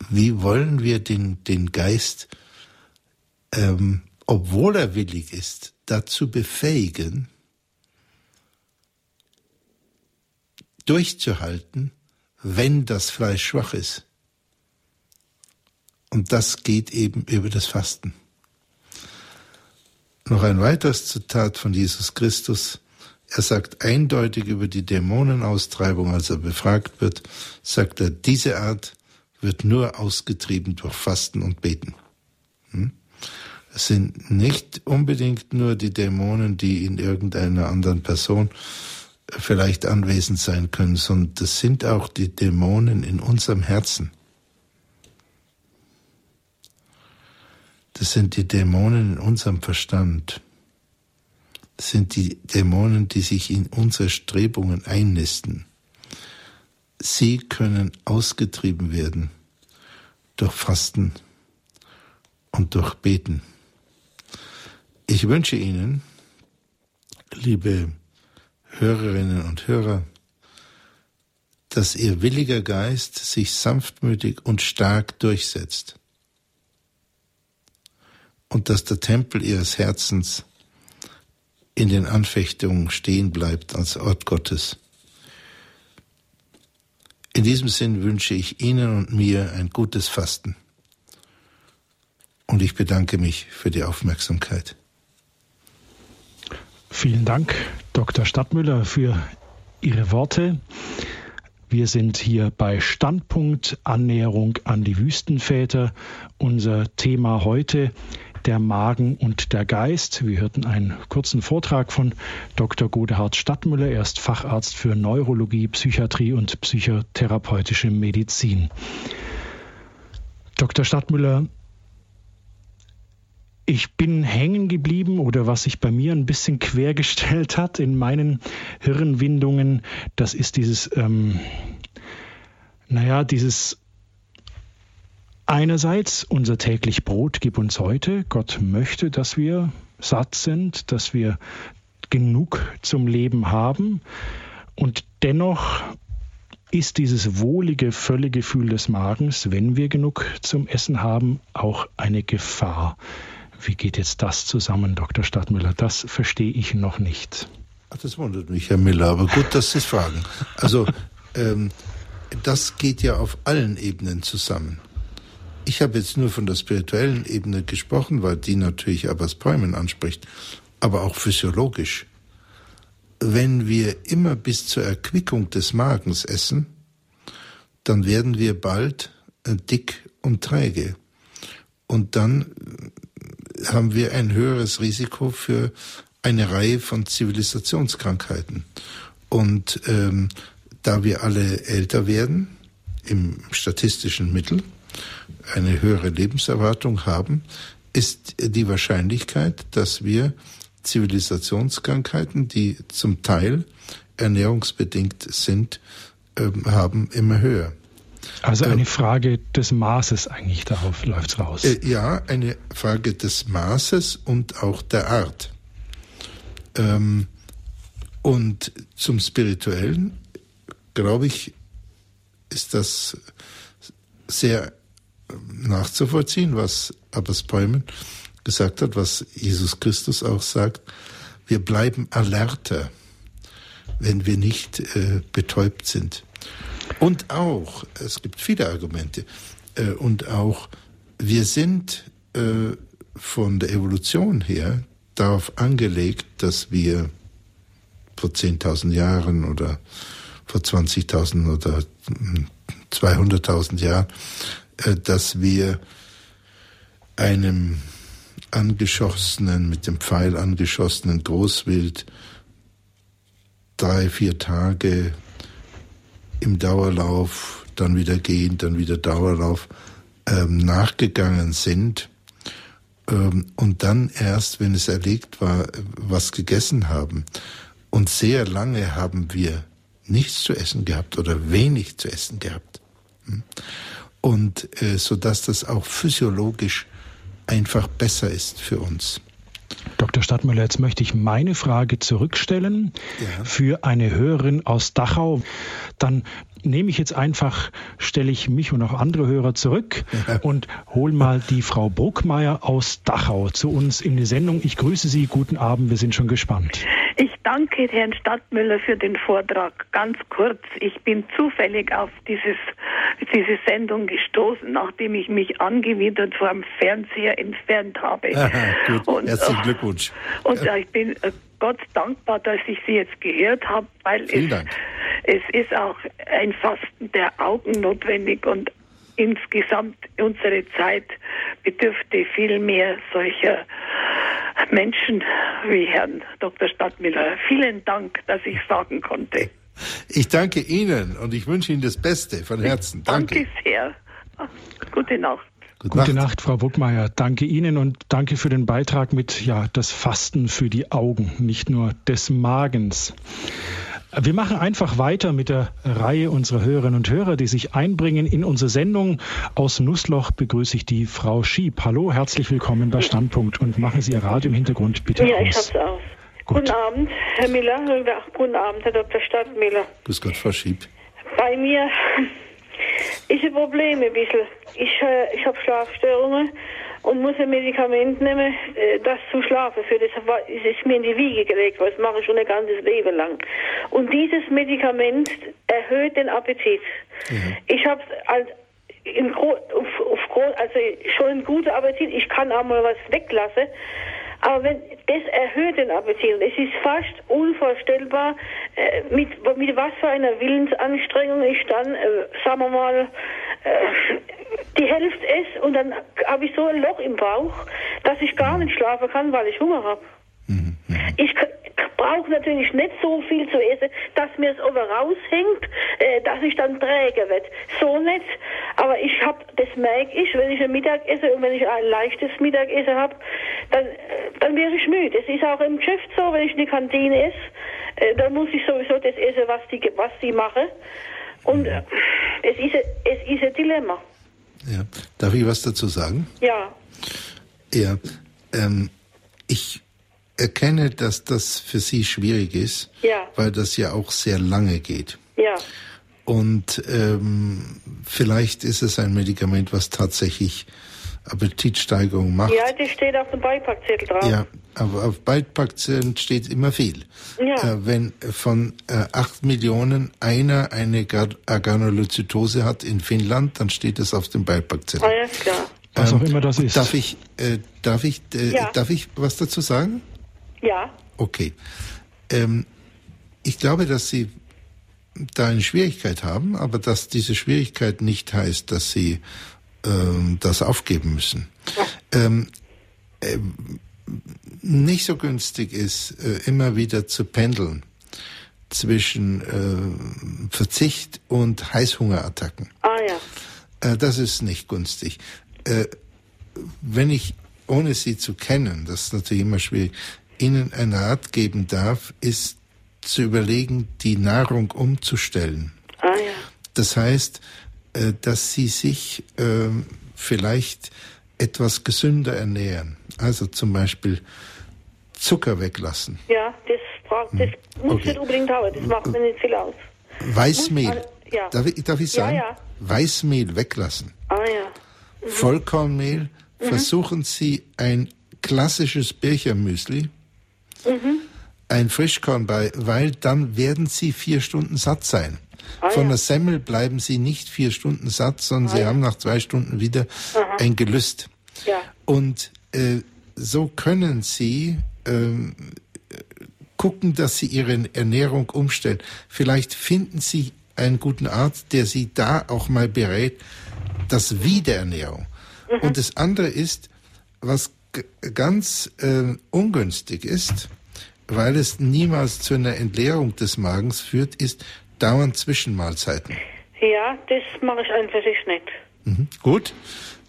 Wie wollen wir den, den Geist, ähm, obwohl er willig ist, dazu befähigen, durchzuhalten, wenn das Fleisch schwach ist. Und das geht eben über das Fasten. Noch ein weiteres Zitat von Jesus Christus. Er sagt eindeutig über die Dämonenaustreibung, als er befragt wird, sagt er, diese Art wird nur ausgetrieben durch Fasten und Beten. Hm? Es sind nicht unbedingt nur die Dämonen, die in irgendeiner anderen Person vielleicht anwesend sein können, sondern das sind auch die Dämonen in unserem Herzen. Das sind die Dämonen in unserem Verstand. Das sind die Dämonen, die sich in unsere Strebungen einnisten. Sie können ausgetrieben werden durch Fasten und durch Beten. Ich wünsche Ihnen, liebe Hörerinnen und Hörer, dass Ihr williger Geist sich sanftmütig und stark durchsetzt und dass der Tempel Ihres Herzens in den Anfechtungen stehen bleibt als Ort Gottes. In diesem Sinn wünsche ich Ihnen und mir ein gutes Fasten. Und ich bedanke mich für die Aufmerksamkeit. Vielen Dank, Dr. Stadtmüller, für Ihre Worte. Wir sind hier bei Standpunkt Annäherung an die Wüstenväter. Unser Thema heute der Magen und der Geist. Wir hörten einen kurzen Vortrag von Dr. Godehard Stadtmüller. Er ist Facharzt für Neurologie, Psychiatrie und psychotherapeutische Medizin. Dr. Stadtmüller, ich bin hängen geblieben oder was sich bei mir ein bisschen quergestellt hat in meinen Hirnwindungen, das ist dieses, ähm, naja, dieses Einerseits unser täglich Brot gib uns heute. Gott möchte, dass wir satt sind, dass wir genug zum Leben haben. Und dennoch ist dieses wohlige Völlegefühl des Magens, wenn wir genug zum Essen haben, auch eine Gefahr. Wie geht jetzt das zusammen, Dr. Stadtmüller? Das verstehe ich noch nicht. Ach, das wundert mich, Herr Miller, aber gut, dass Sie es fragen. Also, ähm, das geht ja auf allen Ebenen zusammen. Ich habe jetzt nur von der spirituellen Ebene gesprochen, weil die natürlich Abbas Päumen anspricht, aber auch physiologisch. Wenn wir immer bis zur Erquickung des Magens essen, dann werden wir bald äh, dick und träge. Und dann haben wir ein höheres Risiko für eine Reihe von Zivilisationskrankheiten. Und ähm, da wir alle älter werden, im statistischen Mittel, eine höhere Lebenserwartung haben, ist die Wahrscheinlichkeit, dass wir Zivilisationskrankheiten, die zum Teil ernährungsbedingt sind, ähm, haben, immer höher. Also eine äh, Frage des Maßes eigentlich, darauf läuft es raus. Äh, ja, eine Frage des Maßes und auch der Art. Ähm, und zum Spirituellen, glaube ich, ist das sehr ähm, nachzuvollziehen, was Abbas Bäumen gesagt hat, was Jesus Christus auch sagt. Wir bleiben alerter, wenn wir nicht äh, betäubt sind. Und auch, es gibt viele Argumente, äh, und auch, wir sind äh, von der Evolution her darauf angelegt, dass wir vor 10.000 Jahren oder vor 20.000 oder 200.000 Jahren, äh, dass wir einem angeschossenen, mit dem Pfeil angeschossenen Großwild drei, vier Tage im Dauerlauf, dann wieder gehen, dann wieder Dauerlauf ähm, nachgegangen sind ähm, und dann erst, wenn es erlegt war, was gegessen haben. Und sehr lange haben wir nichts zu essen gehabt oder wenig zu essen gehabt. Hm? Und äh, so dass das auch physiologisch einfach besser ist für uns. Dr. Stadtmüller, jetzt möchte ich meine Frage zurückstellen ja. für eine Hörerin aus Dachau. Dann nehme ich jetzt einfach, stelle ich mich und auch andere Hörer zurück ja. und hole mal die Frau Bruckmeier aus Dachau zu uns in die Sendung. Ich grüße Sie, guten Abend, wir sind schon gespannt. Ich danke Herrn Stadtmüller für den Vortrag. Ganz kurz, ich bin zufällig auf dieses, diese Sendung gestoßen, nachdem ich mich angewidert vor dem Fernseher entfernt habe. Aha, gut. Und, Herzlichen äh, Glückwunsch. Und ich bin äh, Gott dankbar, dass ich Sie jetzt gehört habe, weil es, es ist auch ein Fasten der Augen notwendig und insgesamt unsere Zeit bedürfte viel mehr solcher Menschen wie Herrn Dr. Stadtmiller. Vielen Dank, dass ich sagen konnte. Ich danke Ihnen und ich wünsche Ihnen das Beste von Herzen. Danke, danke sehr. Gute Nacht. Gute, Gute Nacht. Nacht. Frau Buckmeier. Danke Ihnen und danke für den Beitrag mit ja, das Fasten für die Augen, nicht nur des Magens. Wir machen einfach weiter mit der Reihe unserer Hörerinnen und Hörer, die sich einbringen in unsere Sendung. Aus Nussloch begrüße ich die Frau Schieb. Hallo, herzlich willkommen bei Standpunkt und machen Sie Ihr Radio im Hintergrund bitte ja, aus. Ja, ich hab's aus. Gut. Guten Abend, Herr Miller. Guten Abend, Herr Dr. Stadtmiller. Grüß Gott, Frau Schieb. Bei mir ist ein Problem ein bisschen. Ich, äh, ich habe Schlafstörungen und muss ein Medikament nehmen, äh, das zu schlafen. Für das ist mir in die Wiege gelegt, weil das mache ich schon ein ganzes Leben lang. Und dieses Medikament erhöht den Appetit. Mhm. Ich habe als Gro auf, auf also schon einen guten Appetit. Ich kann auch mal was weglassen. Aber wenn, das erhöht den Appetit. Es ist fast unvorstellbar, äh, mit, mit was für einer Willensanstrengung ich dann, äh, sagen wir mal, äh, die Hälfte esse und dann habe ich so ein Loch im Bauch, dass ich gar nicht schlafen kann, weil ich Hunger habe. Mhm. Ich brauche natürlich nicht so viel zu essen, dass mir es over raushängt, äh, dass ich dann träge werde. So nicht. Aber ich habe, das merke ich, wenn ich ein Mittagessen und wenn ich ein leichtes Mittagessen habe, dann, äh, dann werde ich müde. Es ist auch im Geschäft so, wenn ich in die Kantine esse, äh, dann muss ich sowieso das essen, was die, was die machen. Und äh, es, ist, es ist ein Dilemma. Ja. Darf ich was dazu sagen? Ja. Ja. Ähm, ich erkenne, dass das für Sie schwierig ist, ja. weil das ja auch sehr lange geht. Ja. Und ähm, vielleicht ist es ein Medikament, was tatsächlich Appetitsteigerung macht. Ja, das steht auf dem Beipackzettel drauf. Ja, aber auf Beipackzetteln steht immer viel. Ja. Äh, wenn von äh, 8 Millionen einer eine Granulozytose hat in Finnland, dann steht es auf dem Beipackzettel. Ah, ja, klar. Was auch ähm, immer das ist. Darf ich, äh, darf ich, äh, ja. darf ich was dazu sagen? Ja. Okay. Ähm, ich glaube, dass Sie da eine Schwierigkeit haben, aber dass diese Schwierigkeit nicht heißt, dass Sie ähm, das aufgeben müssen. Ja. Ähm, äh, nicht so günstig ist, äh, immer wieder zu pendeln zwischen äh, Verzicht und Heißhungerattacken. Ah ja. Äh, das ist nicht günstig. Äh, wenn ich, ohne Sie zu kennen, das ist natürlich immer schwierig, Ihnen einen Rat geben darf, ist zu überlegen, die Nahrung umzustellen. Ah ja. Das heißt, äh, dass Sie sich äh, vielleicht etwas gesünder ernähren. Also zum Beispiel Zucker weglassen. Ja, das, braucht, das hm. muss okay. nicht unbedingt dauern, das macht mir nicht viel aus. Weißmehl. ja. darf, ich, darf ich sagen? Ja, ja. Weißmehl weglassen. Ah ja. Mhm. Vollkornmehl. Mhm. Versuchen Sie ein klassisches Birchermüsli. Mhm. Ein Frischkorn bei, weil dann werden Sie vier Stunden satt sein. Ah, Von ja. der Semmel bleiben Sie nicht vier Stunden satt, sondern ah, Sie ja. haben nach zwei Stunden wieder Aha. ein Gelüst. Ja. Und äh, so können Sie ähm, gucken, dass Sie Ihre Ernährung umstellen. Vielleicht finden Sie einen guten Arzt, der Sie da auch mal berät, das Wie der Ernährung. Mhm. Und das andere ist, was ganz äh, ungünstig ist, weil es niemals zu einer Entleerung des Magens führt, ist dauernd Zwischenmahlzeiten. Ja, das mache ich einfach nicht. Mhm. Gut.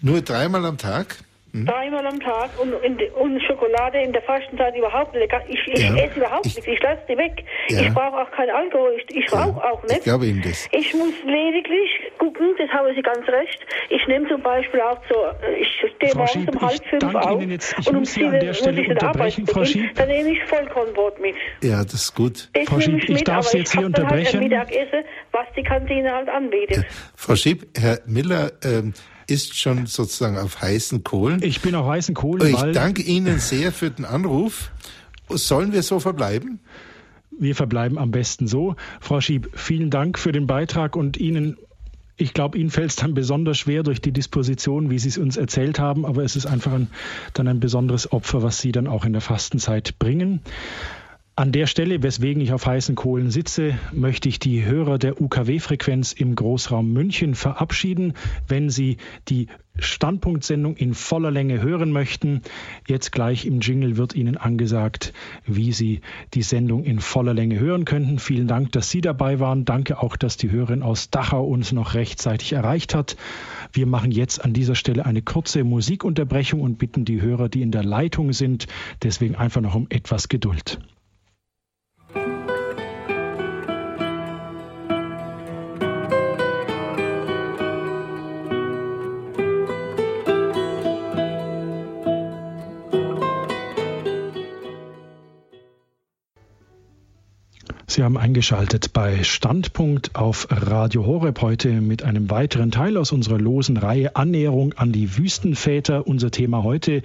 Nur dreimal am Tag? Hm? Dreimal am Tag und, und, Schokolade in der Fastenzeit überhaupt nicht. Ich, ich ja, esse überhaupt ich, nichts, ich lasse die weg. Ja. Ich brauche auch keinen Alkohol, ich, ich ja, rauche auch nicht. Ich glaube Ihnen das. Ich muss lediglich gucken, das haben Sie ganz recht. Ich nehme zum Beispiel auch so, ich stehe morgens um halb fünf auf jetzt, und um sieben muss ich in der Arbeit beginnen, dann nehme ich Vollkornbrot mit. Ja, das ist gut. Das Frau Schieb, ich mit, darf Sie jetzt hier unterbrechen. Halt Mittagessen, was die Kantine halt anbietet. Frau Schieb, Herr Miller, ähm, ist schon sozusagen auf heißen Kohlen. Ich bin auf heißen Kohlen. Ich danke Ihnen sehr für den Anruf. Sollen wir so verbleiben? Wir verbleiben am besten so. Frau Schieb, vielen Dank für den Beitrag und Ihnen ich glaube, Ihnen fällt es dann besonders schwer durch die Disposition, wie Sie es uns erzählt haben, aber es ist einfach ein, dann ein besonderes Opfer, was Sie dann auch in der Fastenzeit bringen. An der Stelle, weswegen ich auf heißen Kohlen sitze, möchte ich die Hörer der UKW-Frequenz im Großraum München verabschieden. Wenn Sie die Standpunktsendung in voller Länge hören möchten, jetzt gleich im Jingle wird Ihnen angesagt, wie Sie die Sendung in voller Länge hören könnten. Vielen Dank, dass Sie dabei waren. Danke auch, dass die Hörerin aus Dachau uns noch rechtzeitig erreicht hat. Wir machen jetzt an dieser Stelle eine kurze Musikunterbrechung und bitten die Hörer, die in der Leitung sind, deswegen einfach noch um etwas Geduld. Sie haben eingeschaltet bei Standpunkt auf Radio Horeb heute mit einem weiteren Teil aus unserer losen Reihe Annäherung an die Wüstenväter. Unser Thema heute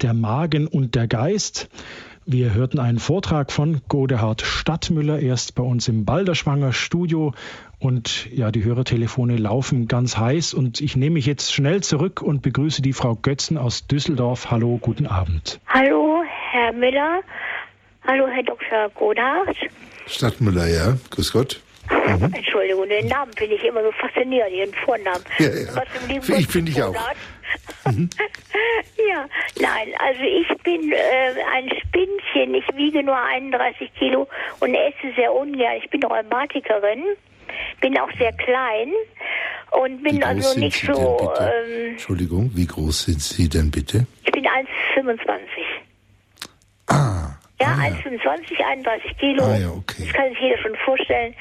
der Magen und der Geist. Wir hörten einen Vortrag von Godehard Stadtmüller erst bei uns im Balderschwanger Studio und ja, die Hörertelefone laufen ganz heiß und ich nehme mich jetzt schnell zurück und begrüße die Frau Götzen aus Düsseldorf. Hallo, guten Abend. Hallo, Herr Müller. Hallo, Herr Dr. Godehard. Stadtmüller, ja. Grüß Gott. Mhm. Entschuldigung, den Namen finde ich immer so faszinierend, Ihren Vornamen. Ja, ja. Ich finde ich auch. Mhm. ja, nein, also ich bin äh, ein Spinnchen. Ich wiege nur 31 Kilo und esse sehr ungern. Ich bin Rheumatikerin, bin auch sehr klein und bin also nicht so. Ähm, Entschuldigung, wie groß sind Sie denn bitte? Ich bin 1,25. Ah. Ja, ah, ja. 1,25, 31 Kilo. Ah, ja, okay. Das kann sich jeder schon vorstellen.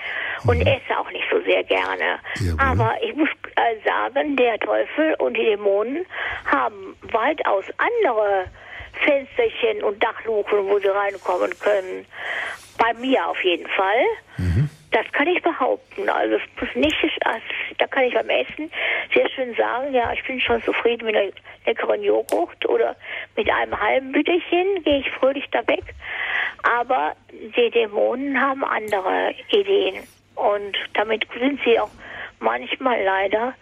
Und mhm. esse auch nicht so sehr gerne. Jawohl. Aber ich muss äh, sagen, der Teufel und die Dämonen haben weitaus andere Fensterchen und Dachluken, wo sie reinkommen können. Bei mir auf jeden Fall. Mhm. Das kann ich behaupten. Also es muss nicht, also, da kann ich beim Essen sehr schön sagen, ja, ich bin schon zufrieden mit einer leckeren Joghurt oder mit einem halben Bütterchen, gehe ich fröhlich da weg. Aber die Dämonen haben andere Ideen. Und damit sind sie auch manchmal leider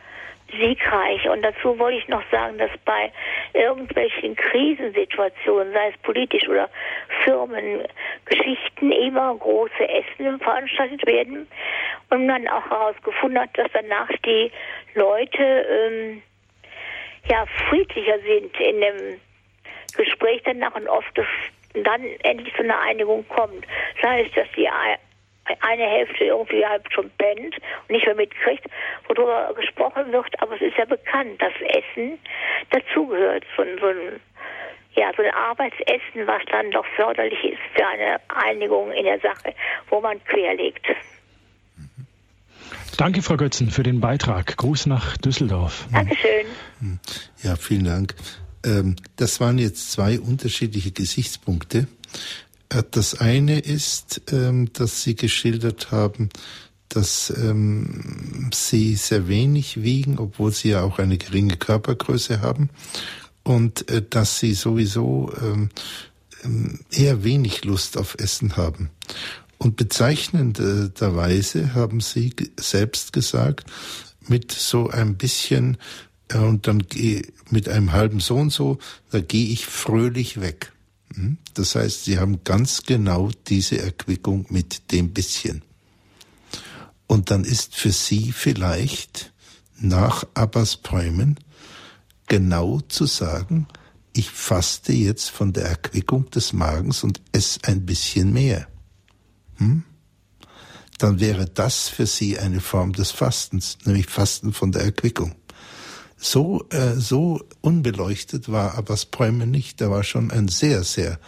siegreich. Und dazu wollte ich noch sagen, dass bei irgendwelchen Krisensituationen, sei es politisch oder Firmengeschichten, immer große Essen veranstaltet werden. Und man auch herausgefunden hat, dass danach die Leute ähm, ja friedlicher sind in dem Gespräch danach und oft das dann endlich zu einer Einigung kommt. Sei es, dass die eine Hälfte irgendwie halb schon pennt und nicht mehr mitkriegt, worüber gesprochen wird, aber es ist ja bekannt, dass Essen dazugehört, so, so ein ja, so ein Arbeitsessen, was dann doch förderlich ist für eine Einigung in der Sache, wo man querlegt. Danke, Frau Götzen, für den Beitrag. Gruß nach Düsseldorf. Dankeschön. Ja, vielen Dank. Ähm, das waren jetzt zwei unterschiedliche Gesichtspunkte. Äh, das eine ist, ähm, dass Sie geschildert haben, dass ähm, Sie sehr wenig wiegen, obwohl Sie ja auch eine geringe Körpergröße haben und äh, dass Sie sowieso eher wenig Lust auf Essen haben. Und bezeichnenderweise haben Sie selbst gesagt, mit so ein bisschen äh, und dann mit einem halben so und so, da gehe ich fröhlich weg. Hm? Das heißt, Sie haben ganz genau diese Erquickung mit dem bisschen. Und dann ist für Sie vielleicht nach Abbas Präumen genau zu sagen, ich faste jetzt von der Erquickung des Magens und esse ein bisschen mehr hm? dann wäre das für sie eine Form des Fastens, nämlich Fasten von der Erquickung. So, äh, so unbeleuchtet war Abbas Bäume nicht. Er war schon ein sehr, sehr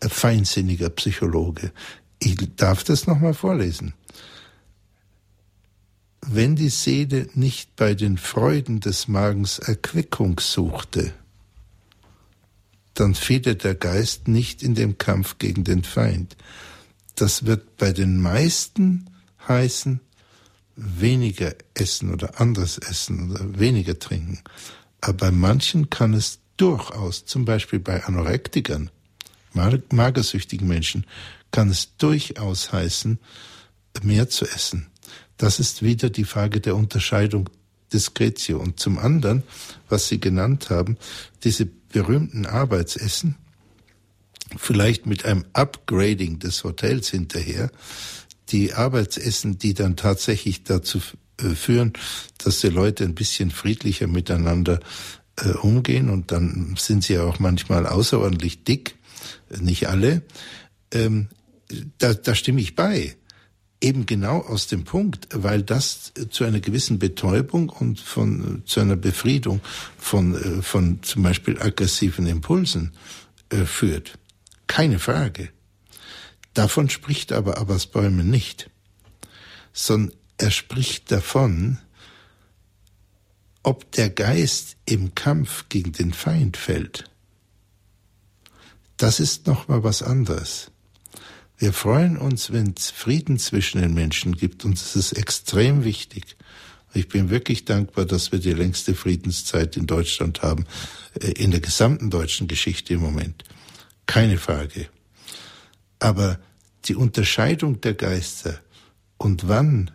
äh, feinsinniger Psychologe. Ich darf das nochmal vorlesen. Wenn die Seele nicht bei den Freuden des Magens Erquickung suchte, dann fiele der Geist nicht in dem Kampf gegen den Feind das wird bei den meisten heißen, weniger essen oder anderes essen oder weniger trinken. Aber bei manchen kann es durchaus, zum Beispiel bei Anorektikern, magersüchtigen Menschen, kann es durchaus heißen, mehr zu essen. Das ist wieder die Frage der Unterscheidung Diskretio. Und zum anderen, was Sie genannt haben, diese berühmten Arbeitsessen, vielleicht mit einem Upgrading des Hotels hinterher, die Arbeitsessen, die dann tatsächlich dazu äh, führen, dass die Leute ein bisschen friedlicher miteinander äh, umgehen und dann sind sie ja auch manchmal außerordentlich dick, nicht alle. Ähm, da, da stimme ich bei. Eben genau aus dem Punkt, weil das zu einer gewissen Betäubung und von zu einer Befriedung von äh, von zum Beispiel aggressiven Impulsen äh, führt. Keine Frage. Davon spricht aber Abbas Bäume nicht, sondern er spricht davon, ob der Geist im Kampf gegen den Feind fällt. Das ist noch mal was anderes. Wir freuen uns, wenn es Frieden zwischen den Menschen gibt, und es ist extrem wichtig. Ich bin wirklich dankbar, dass wir die längste Friedenszeit in Deutschland haben, äh, in der gesamten deutschen Geschichte im Moment keine Frage. Aber die Unterscheidung der Geister und wann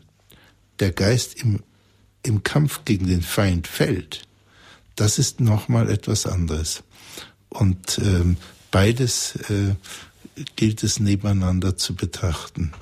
der Geist im, im Kampf gegen den Feind fällt, das ist nochmal etwas anderes. Und ähm, beides äh, gilt es nebeneinander zu betrachten.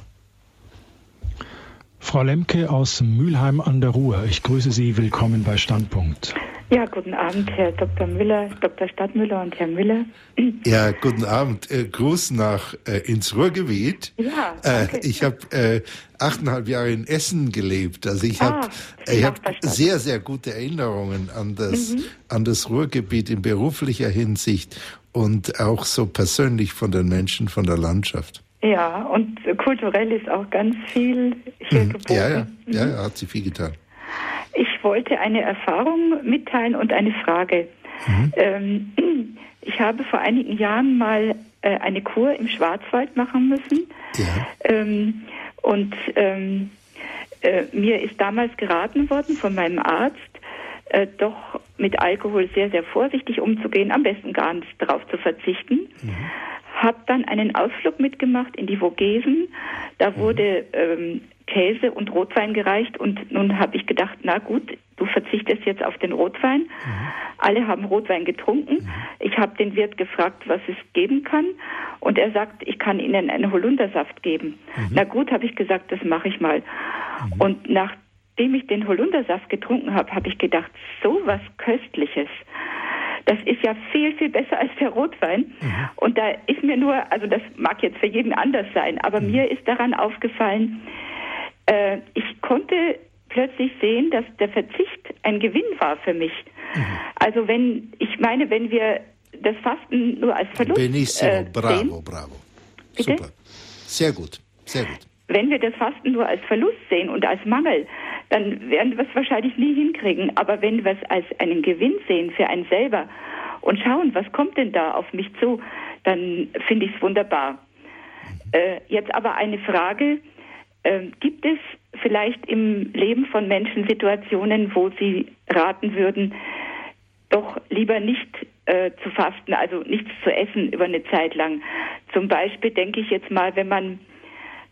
Frau Lemke aus Mülheim an der Ruhr, ich grüße Sie, willkommen bei Standpunkt. Ja, guten Abend, Herr Dr. Müller, Dr. Stadtmüller und Herr Müller. Ja, guten Abend. Äh, Gruß nach äh, ins Ruhrgebiet. Ja, äh, ich habe äh, achteinhalb Jahre in Essen gelebt. Also ich ah, habe ich hab sehr, sehr gute Erinnerungen an das, mhm. an das Ruhrgebiet in beruflicher Hinsicht und auch so persönlich von den Menschen, von der Landschaft. Ja, und kulturell ist auch ganz viel hier mhm. geboten. Ja, ja, ja, mhm. hat sie viel getan. Ich wollte eine Erfahrung mitteilen und eine Frage. Mhm. Ähm, ich habe vor einigen Jahren mal äh, eine Kur im Schwarzwald machen müssen. Ja. Ähm, und ähm, äh, mir ist damals geraten worden von meinem Arzt, äh, doch mit Alkohol sehr, sehr vorsichtig umzugehen, am besten gar nicht darauf zu verzichten. Mhm. Habe dann einen Ausflug mitgemacht in die Vogesen. Da mhm. wurde ähm, Käse und Rotwein gereicht und nun habe ich gedacht, na gut, du verzichtest jetzt auf den Rotwein. Mhm. Alle haben Rotwein getrunken. Mhm. Ich habe den Wirt gefragt, was es geben kann und er sagt, ich kann Ihnen einen Holundersaft geben. Mhm. Na gut, habe ich gesagt, das mache ich mal. Mhm. Und nachdem ich den Holundersaft getrunken habe, habe ich gedacht, so was Köstliches. Das ist ja viel, viel besser als der Rotwein. Mhm. Und da ist mir nur, also das mag jetzt für jeden anders sein, aber mhm. mir ist daran aufgefallen, äh, ich konnte plötzlich sehen, dass der Verzicht ein Gewinn war für mich. Mhm. Also wenn, ich meine, wenn wir das Fasten nur als Verlust Benissimo, äh, bravo, sehen, bravo. Bitte? Super. Sehr gut, sehr gut. Wenn wir das Fasten nur als Verlust sehen und als Mangel, dann werden wir es wahrscheinlich nie hinkriegen. Aber wenn wir es als einen Gewinn sehen für einen selber und schauen, was kommt denn da auf mich zu, dann finde ich es wunderbar. Äh, jetzt aber eine Frage. Äh, gibt es vielleicht im Leben von Menschen Situationen, wo Sie raten würden, doch lieber nicht äh, zu fasten, also nichts zu essen über eine Zeit lang? Zum Beispiel denke ich jetzt mal, wenn man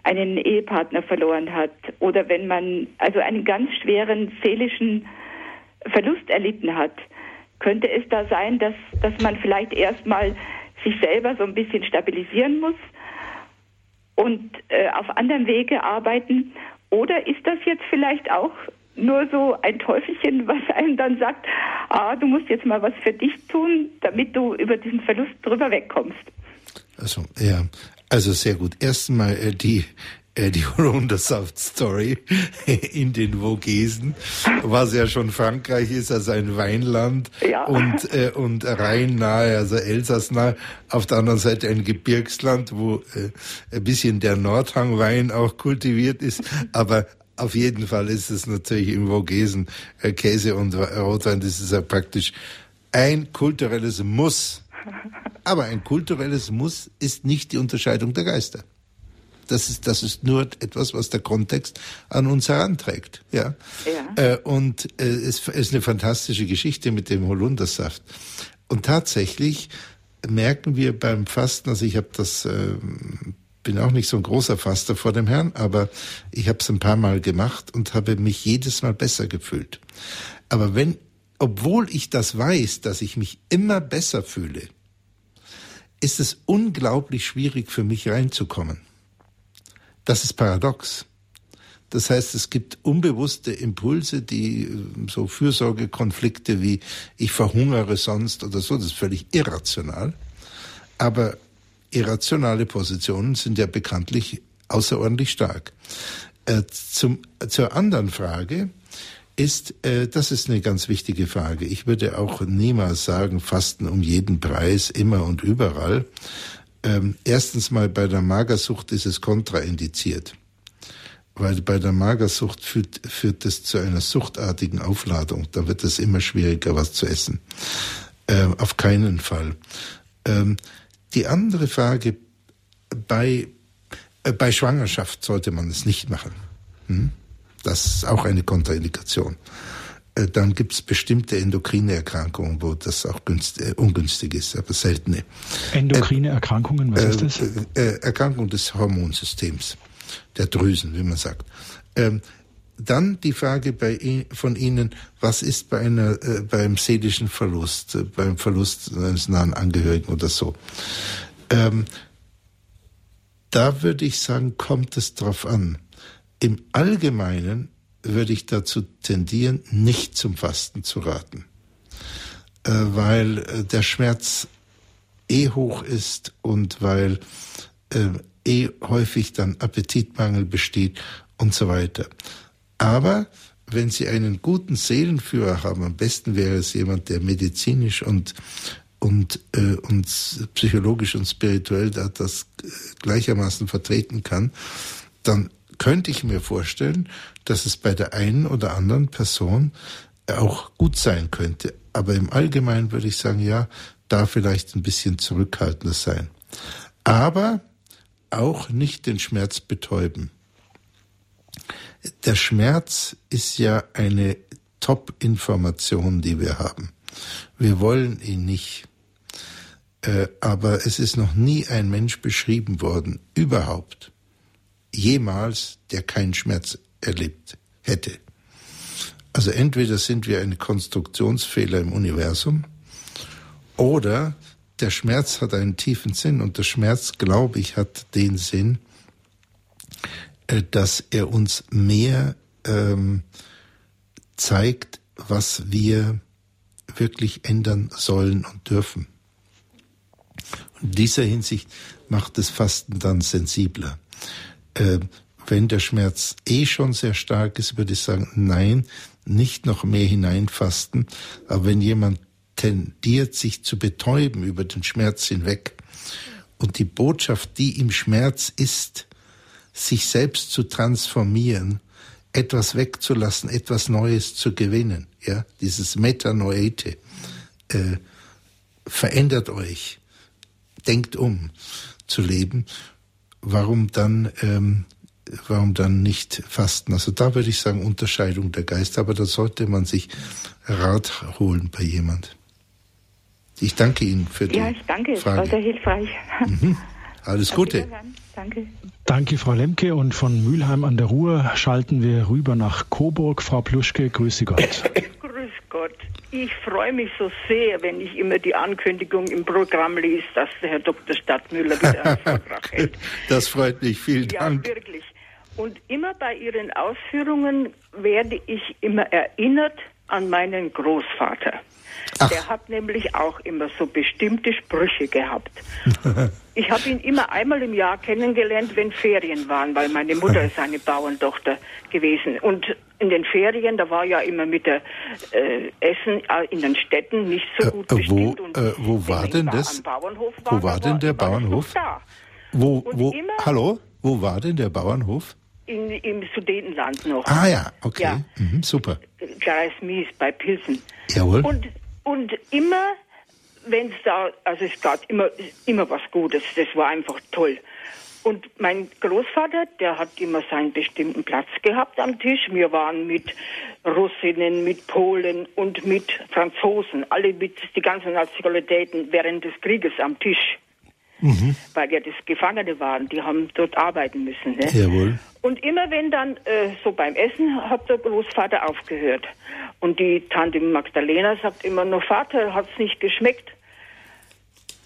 einen Ehepartner verloren hat oder wenn man also einen ganz schweren seelischen Verlust erlitten hat, könnte es da sein, dass, dass man vielleicht erstmal sich selber so ein bisschen stabilisieren muss und äh, auf anderem Wege arbeiten? Oder ist das jetzt vielleicht auch nur so ein Teufelchen, was einem dann sagt, ah, du musst jetzt mal was für dich tun, damit du über diesen Verlust drüber wegkommst? Also, ja, also sehr gut. Erstmal äh, die die Holundersaft Story in den Vogesen, was ja schon Frankreich ist, also ein Weinland ja. und äh, und Rhein nahe, also Elsass nahe. Auf der anderen Seite ein Gebirgsland, wo äh, ein bisschen der Nordhangwein auch kultiviert ist, aber auf jeden Fall ist es natürlich im Vogesen äh, Käse und Rotwein. Das ist ja praktisch ein kulturelles Muss aber ein kulturelles Muss ist nicht die Unterscheidung der Geister. Das ist, das ist nur etwas, was der Kontext an uns heranträgt. Ja. ja. Äh, und äh, es ist eine fantastische Geschichte mit dem Holundersaft. Und tatsächlich merken wir beim Fasten, also ich habe das, äh, bin auch nicht so ein großer Faster vor dem Herrn, aber ich habe es ein paar Mal gemacht und habe mich jedes Mal besser gefühlt. Aber wenn, obwohl ich das weiß, dass ich mich immer besser fühle, ist es unglaublich schwierig für mich reinzukommen. Das ist paradox. Das heißt, es gibt unbewusste Impulse, die äh, so Fürsorgekonflikte wie ich verhungere sonst oder so, das ist völlig irrational. Aber irrationale Positionen sind ja bekanntlich außerordentlich stark. Äh, zum, zur anderen Frage, ist, äh, das ist eine ganz wichtige Frage. Ich würde auch niemals sagen, Fasten um jeden Preis, immer und überall. Ähm, erstens mal bei der Magersucht ist es kontraindiziert. Weil bei der Magersucht führt, führt es zu einer suchtartigen Aufladung. Da wird es immer schwieriger, was zu essen. Ähm, auf keinen Fall. Ähm, die andere Frage, bei, äh, bei Schwangerschaft sollte man es nicht machen. Hm? Das ist auch eine Kontraindikation. Äh, dann gibt es bestimmte endokrine Erkrankungen, wo das auch günstig, äh, ungünstig ist, aber seltene. Endokrine Erkrankungen, was äh, ist das? Äh, Erkrankung des Hormonsystems, der Drüsen, wie man sagt. Ähm, dann die Frage bei, von Ihnen, was ist bei einer, äh, beim seelischen Verlust, beim Verlust eines nahen Angehörigen oder so? Ähm, da würde ich sagen, kommt es drauf an. Im Allgemeinen würde ich dazu tendieren, nicht zum Fasten zu raten, äh, weil äh, der Schmerz eh hoch ist und weil äh, eh häufig dann Appetitmangel besteht und so weiter. Aber wenn Sie einen guten Seelenführer haben, am besten wäre es jemand, der medizinisch und und, äh, und psychologisch und spirituell da das gleichermaßen vertreten kann, dann könnte ich mir vorstellen, dass es bei der einen oder anderen Person auch gut sein könnte. Aber im Allgemeinen würde ich sagen, ja, da vielleicht ein bisschen zurückhaltender sein. Aber auch nicht den Schmerz betäuben. Der Schmerz ist ja eine Top-Information, die wir haben. Wir wollen ihn nicht. Äh, aber es ist noch nie ein Mensch beschrieben worden, überhaupt, jemals, der keinen Schmerz erlebt hätte. Also entweder sind wir ein Konstruktionsfehler im Universum oder der Schmerz hat einen tiefen Sinn und der Schmerz, glaube ich, hat den Sinn, äh, dass er uns mehr ähm, zeigt, was wir wirklich ändern sollen und dürfen. In dieser Hinsicht macht das Fasten dann sensibler. Äh, wenn der Schmerz eh schon sehr stark ist, würde ich sagen, nein, nicht noch mehr hineinfasten. Aber wenn jemand tendiert, sich zu betäuben über den Schmerz hinweg und die Botschaft, die im Schmerz ist, sich selbst zu transformieren, etwas wegzulassen, etwas Neues zu gewinnen, ja, dieses Metanoete, äh, verändert euch, denkt um zu leben, warum dann ähm, warum dann nicht fasten? Also da würde ich sagen Unterscheidung der Geister, aber da sollte man sich Rat holen bei jemand. Ich danke Ihnen für die Ja, ich danke, Frage. war sehr hilfreich. Mhm. Alles Gute. Danke. Danke, Frau Lemke. Und von Mülheim an der Ruhr schalten wir rüber nach Coburg. Frau Pluschke, grüße Gott. Gott. Ich freue mich so sehr, wenn ich immer die Ankündigung im Programm lese, dass der Herr Dr. Stadtmüller wieder einen Vortrag hält. Das freut mich. Vielen ja, Dank. Ja, wirklich. Und immer bei Ihren Ausführungen werde ich immer erinnert an meinen Großvater. Ach. Der hat nämlich auch immer so bestimmte Sprüche gehabt. ich habe ihn immer einmal im Jahr kennengelernt, wenn Ferien waren, weil meine Mutter ist eine Bauerntochter gewesen. Und in den Ferien, da war ja immer mit der äh, Essen äh, in den Städten nicht so gut äh, bestimmt. Wo, äh, wo war denn das? War, wo war denn der Bauernhof? Wo, wo, immer, hallo? Wo war denn der Bauernhof? In, Im Sudetenland noch. Ah ja, okay. Ja. Mhm, super. Kreis Mies bei Pilsen. Jawohl. Und und immer, wenn es da, also es gab immer, immer was Gutes, das war einfach toll. Und mein Großvater, der hat immer seinen bestimmten Platz gehabt am Tisch. Wir waren mit Russinnen, mit Polen und mit Franzosen, alle mit die ganzen Nationalitäten während des Krieges am Tisch. Mhm. Weil ja das Gefangene waren, die haben dort arbeiten müssen. Ne? Jawohl. Und immer wenn dann äh, so beim Essen hat der Großvater aufgehört. Und die Tante Magdalena sagt immer nur, Vater, hat's nicht geschmeckt.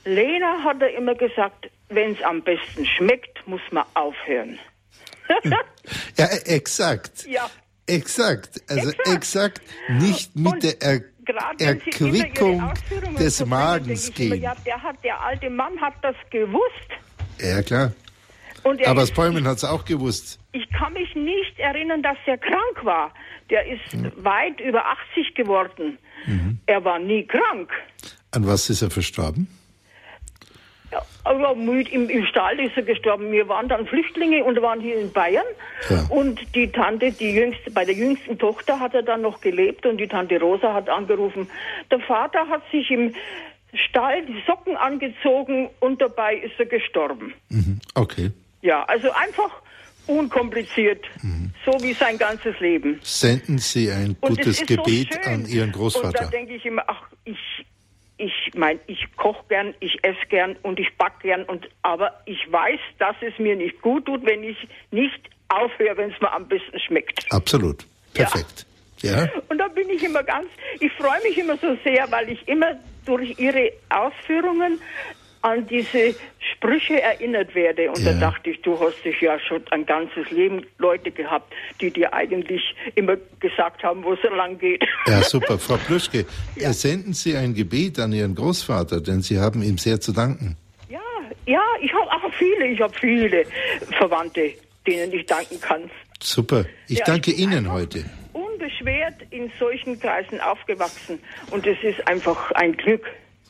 Lena hat er immer gesagt, wenn es am besten schmeckt, muss man aufhören. ja, exakt. Ja. Exakt. Also exakt, exakt nicht mit Und der er Erquickung des Magens gehen. ja, der, hat, der alte Mann hat das gewusst. Ja, klar. Aber Bäumen hat es auch gewusst. Ich kann mich nicht erinnern, dass er krank war. Der ist mhm. weit über 80 geworden. Mhm. Er war nie krank. An was ist er verstorben? Ja, müde im, im Stall ist er gestorben. Wir waren dann Flüchtlinge und waren hier in Bayern. Ja. Und die Tante, die jüngste, bei der jüngsten Tochter hat er dann noch gelebt und die Tante Rosa hat angerufen. Der Vater hat sich im Stall die Socken angezogen und dabei ist er gestorben. Mhm. Okay. Ja, also einfach unkompliziert, mhm. so wie sein ganzes Leben. Senden Sie ein gutes Gebet so an Ihren Großvater. Und da denke ich immer, ach, ich, ich meine, ich koche gern, ich esse gern und ich backe gern, und, aber ich weiß, dass es mir nicht gut tut, wenn ich nicht aufhöre, wenn es mir am besten schmeckt. Absolut. Perfekt. Ja. ja. Und da bin ich immer ganz, ich freue mich immer so sehr, weil ich immer durch Ihre Ausführungen an diese Sprüche erinnert werde. Und ja. da dachte ich, du hast dich ja schon ein ganzes Leben Leute gehabt, die dir eigentlich immer gesagt haben, wo es lang geht. Ja, super. Frau Plüschke, ja. senden Sie ein Gebet an Ihren Großvater, denn Sie haben ihm sehr zu danken. Ja, ja, ich habe auch viele, ich habe viele Verwandte, denen ich danken kann. Super. Ich ja, danke ich Ihnen heute. Unbeschwert in solchen Kreisen aufgewachsen und es ist einfach ein Glück.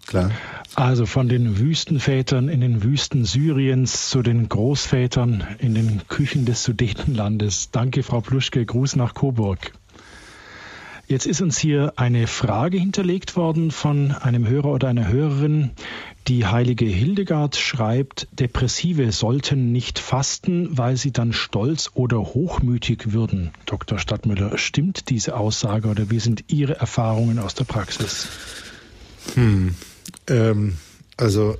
Klar. Also von den Wüstenvätern in den Wüsten Syriens zu den Großvätern in den Küchen des Sudetenlandes. Danke, Frau Pluschke. Gruß nach Coburg. Jetzt ist uns hier eine Frage hinterlegt worden von einem Hörer oder einer Hörerin. Die heilige Hildegard schreibt, Depressive sollten nicht fasten, weil sie dann stolz oder hochmütig würden. Dr. Stadtmüller, stimmt diese Aussage oder wie sind Ihre Erfahrungen aus der Praxis? Hm. Ähm, also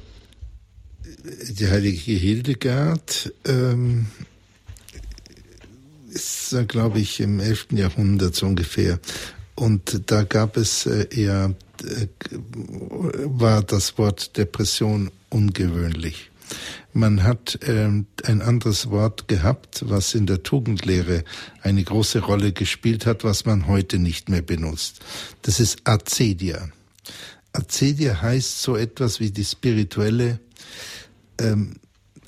die heilige Hildegard ähm, ist, glaube ich, im 11. Jahrhundert so ungefähr. Und da gab es äh, eher, äh, war das Wort Depression ungewöhnlich. Man hat ähm, ein anderes Wort gehabt, was in der Tugendlehre eine große Rolle gespielt hat, was man heute nicht mehr benutzt. Das ist Acedia. Acedia heißt so etwas wie die spirituelle, ähm,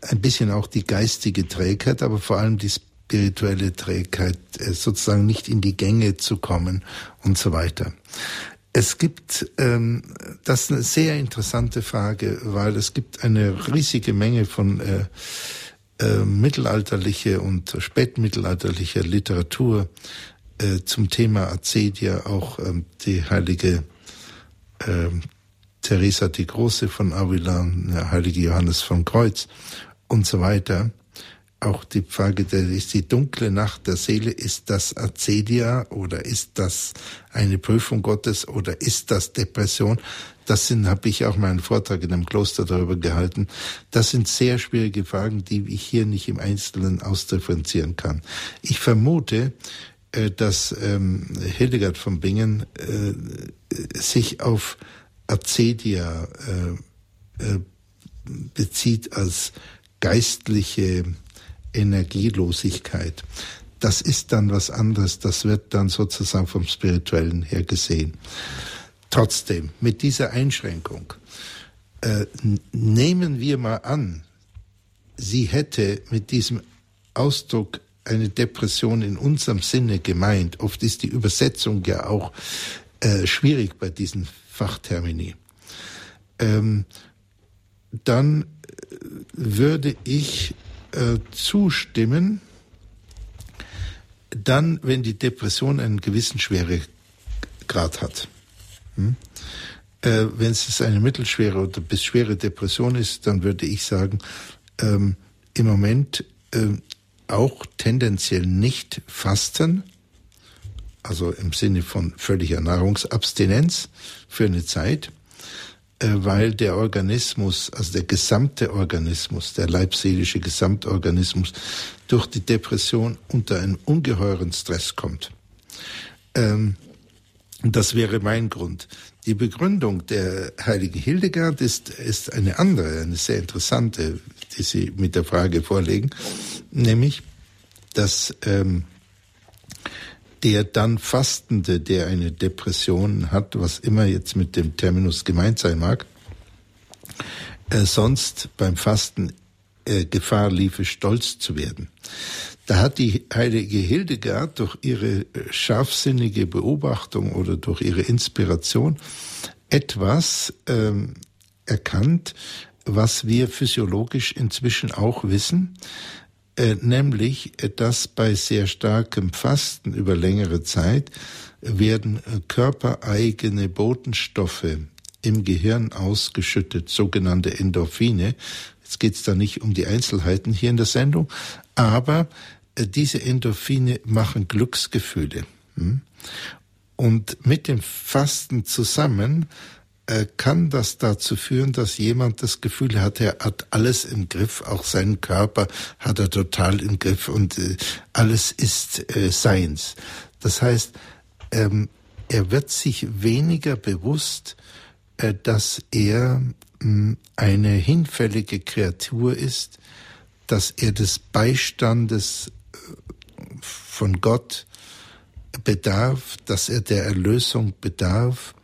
ein bisschen auch die geistige Trägheit, aber vor allem die spirituelle Trägheit, äh, sozusagen nicht in die Gänge zu kommen und so weiter. Es gibt, ähm, das ist eine sehr interessante Frage, weil es gibt eine riesige Menge von äh, äh, mittelalterliche und spätmittelalterlicher Literatur äh, zum Thema Acedia, auch ähm, die heilige äh, Teresa die Große von Avila, der heilige Johannes von Kreuz und so weiter. Auch die Frage, der ist die dunkle Nacht der Seele, ist das Acedia oder ist das eine Prüfung Gottes oder ist das Depression? Das sind, habe ich auch meinen Vortrag in einem Kloster darüber gehalten. Das sind sehr schwierige Fragen, die ich hier nicht im Einzelnen ausdifferenzieren kann. Ich vermute, dass ähm, Hildegard von Bingen äh, sich auf Acedia äh, äh, bezieht als geistliche Energielosigkeit. Das ist dann was anderes, das wird dann sozusagen vom Spirituellen her gesehen. Trotzdem, mit dieser Einschränkung, äh, nehmen wir mal an, sie hätte mit diesem Ausdruck eine Depression in unserem Sinne gemeint. Oft ist die Übersetzung ja auch äh, schwierig bei diesen Fachtermini. Ähm, dann äh, würde ich äh, zustimmen, dann, wenn die Depression einen gewissen Schweregrad hat. Hm? Äh, wenn es eine mittelschwere oder bis schwere Depression ist, dann würde ich sagen, ähm, im Moment äh, auch tendenziell nicht fasten, also im Sinne von völliger Nahrungsabstinenz für eine Zeit, äh, weil der Organismus, also der gesamte Organismus, der leibseelische Gesamtorganismus durch die Depression unter einen ungeheuren Stress kommt. Ähm, das wäre mein Grund. Die Begründung der heiligen Hildegard ist, ist eine andere, eine sehr interessante, die Sie mit der Frage vorlegen, nämlich, dass ähm, der dann Fastende, der eine Depression hat, was immer jetzt mit dem Terminus gemeint sein mag, äh, sonst beim Fasten äh, Gefahr liefe, stolz zu werden. Da hat die heilige Hildegard durch ihre äh, scharfsinnige Beobachtung oder durch ihre Inspiration etwas ähm, erkannt, was wir physiologisch inzwischen auch wissen, nämlich, äh, dass bei sehr starkem Fasten über längere Zeit werden äh, körpereigene Botenstoffe im Gehirn ausgeschüttet, sogenannte Endorphine. Jetzt geht es da nicht um die Einzelheiten hier in der Sendung, aber diese Endorphine machen Glücksgefühle. Hm? Und mit dem Fasten zusammen äh, kann das dazu führen, dass jemand das Gefühl hat, er hat alles im Griff, auch seinen Körper hat er total im Griff und äh, alles ist äh, seins. Das heißt, ähm, er wird sich weniger bewusst, äh, dass er hm, eine hinfällige Kreatur ist, dass er des Beistandes äh, von Gott bedarf, dass er der Erlösung bedarf,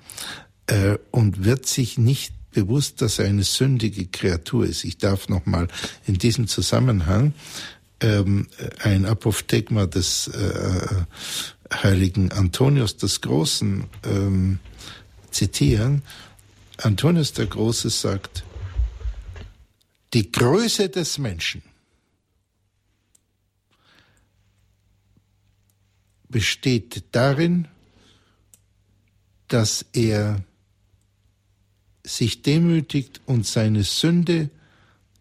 äh, und wird sich nicht bewusst, dass er eine sündige Kreatur ist. Ich darf nochmal in diesem Zusammenhang ähm, ein Apophthegma des äh, heiligen Antonius des Großen ähm, zitieren. Antonius der Große sagt, die Größe des Menschen besteht darin, dass er sich demütigt und seine Sünde,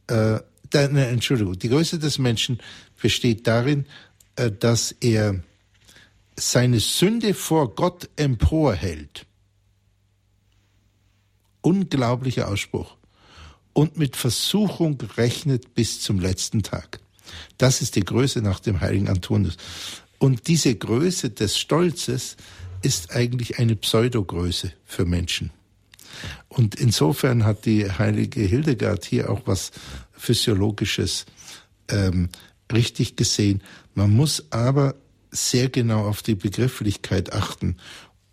äh, da, ne, Entschuldigung, die Größe des Menschen besteht darin, äh, dass er seine Sünde vor Gott emporhält. Unglaublicher Ausspruch. Und mit Versuchung rechnet bis zum letzten Tag. Das ist die Größe nach dem heiligen Antonius. Und diese Größe des Stolzes ist eigentlich eine Pseudogröße für Menschen. Und insofern hat die heilige Hildegard hier auch was Physiologisches ähm, richtig gesehen. Man muss aber sehr genau auf die Begrifflichkeit achten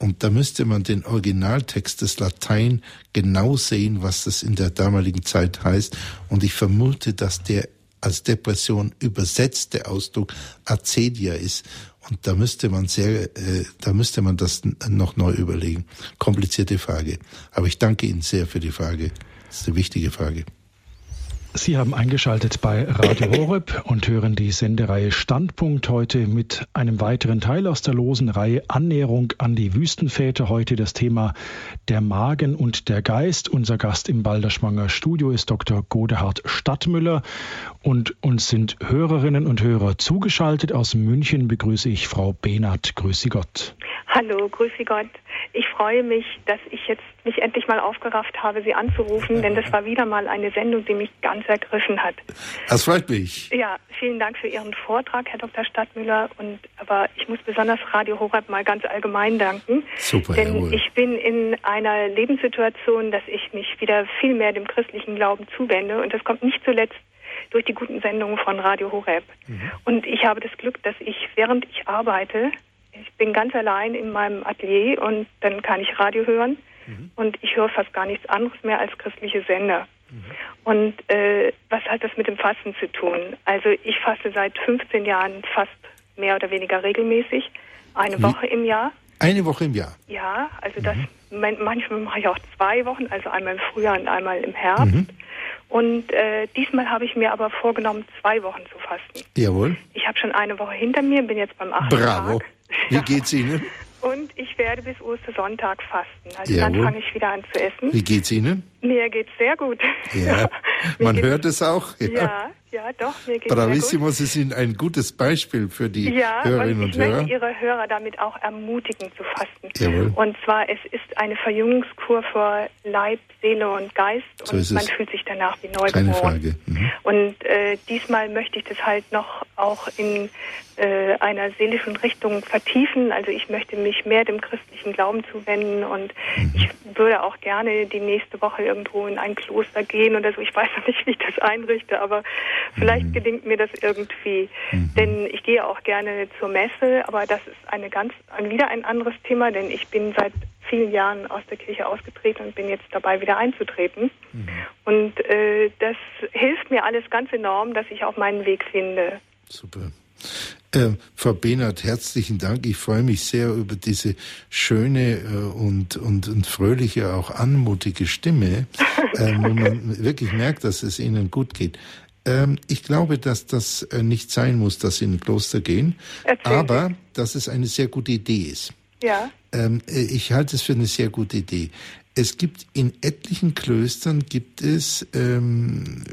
Und da müsste man den Originaltext des Latein genau sehen, was das in der damaligen Zeit heißt. Und ich vermute, dass der als Depression übersetzte Ausdruck Acedia ist. Und da müsste man sehr, äh, da müsste man das noch neu überlegen. Komplizierte Frage. Aber ich danke Ihnen sehr für die Frage. Das ist eine wichtige Frage. Sie haben eingeschaltet bei Radio Horeb und hören die Sendereihe Standpunkt heute mit einem weiteren Teil aus der losen Reihe Annäherung an die Wüstenväter. Heute das Thema der Magen und der Geist. Unser Gast im Balderschwanger Studio ist Dr. Godehard Stadtmüller und uns sind Hörerinnen und Hörer zugeschaltet. Aus München begrüße ich Frau Behnert. Grüße Gott. Hallo, grüße Gott. Ich freue mich, dass ich jetzt mich endlich mal aufgerafft habe, Sie anzurufen, denn das war wieder mal eine Sendung, die mich ganz ergriffen hat. Das freut mich. Ja, vielen Dank für Ihren Vortrag, Herr Dr. Stadtmüller. Und aber ich muss besonders Radio Horeb mal ganz allgemein danken. Super, denn jawohl. ich bin in einer Lebenssituation, dass ich mich wieder viel mehr dem christlichen Glauben zuwende. Und das kommt nicht zuletzt durch die guten Sendungen von Radio Horeb. Mhm. Und ich habe das Glück, dass ich, während ich arbeite, ich bin ganz allein in meinem Atelier und dann kann ich Radio hören mhm. und ich höre fast gar nichts anderes mehr als christliche Sender. Mhm. Und äh, was hat das mit dem Fasten zu tun? Also ich faste seit 15 Jahren fast mehr oder weniger regelmäßig, eine Wie? Woche im Jahr. Eine Woche im Jahr? Ja, also das mhm. manchmal mache ich auch zwei Wochen, also einmal im Frühjahr und einmal im Herbst. Mhm. Und äh, diesmal habe ich mir aber vorgenommen, zwei Wochen zu fasten. Jawohl. Ich habe schon eine Woche hinter mir, bin jetzt beim achten Bravo. Tag. Wie geht's Ihnen? Und ich werde bis Ostersonntag fasten. Also Jawohl. dann fange ich wieder an zu essen. Wie geht's Ihnen? Mir geht's sehr gut. Ja, man hört es auch. Ja. ja, ja, doch, mir geht's Bravissimo, Sie sind ein gutes Beispiel für die ja, Hörerinnen und, und Hörer. Ich möchte Ihre Hörer damit auch ermutigen zu fasten. Jawohl. Und zwar, es ist eine Verjüngungskur für Leib, Seele und Geist so und man fühlt sich danach wie neu Keine Frage. Mhm. Und äh, diesmal möchte ich das halt noch auch in äh, einer seelischen Richtung vertiefen. Also ich möchte mich mehr dem christlichen Glauben zuwenden und mhm. ich würde auch gerne die nächste Woche irgendwo in ein Kloster gehen oder so. Ich weiß noch nicht, wie ich das einrichte, aber vielleicht mhm. gelingt mir das irgendwie. Mhm. Denn ich gehe auch gerne zur Messe, aber das ist eine ganz, wieder ein anderes Thema, denn ich bin seit vielen Jahren aus der Kirche ausgetreten und bin jetzt dabei, wieder einzutreten. Mhm. Und äh, das hilft mir alles ganz enorm, dass ich auch meinen Weg finde. Super. Äh, Frau Behnert, herzlichen Dank. Ich freue mich sehr über diese schöne äh, und, und, und fröhliche, auch anmutige Stimme, äh, wo man wirklich merkt, dass es Ihnen gut geht. Ähm, ich glaube, dass das äh, nicht sein muss, dass Sie in ein Kloster gehen, Erzähl aber Sie. dass es eine sehr gute Idee ist. Ja. Ähm, äh, ich halte es für eine sehr gute Idee. Es gibt in etlichen Klöstern gibt es ähm,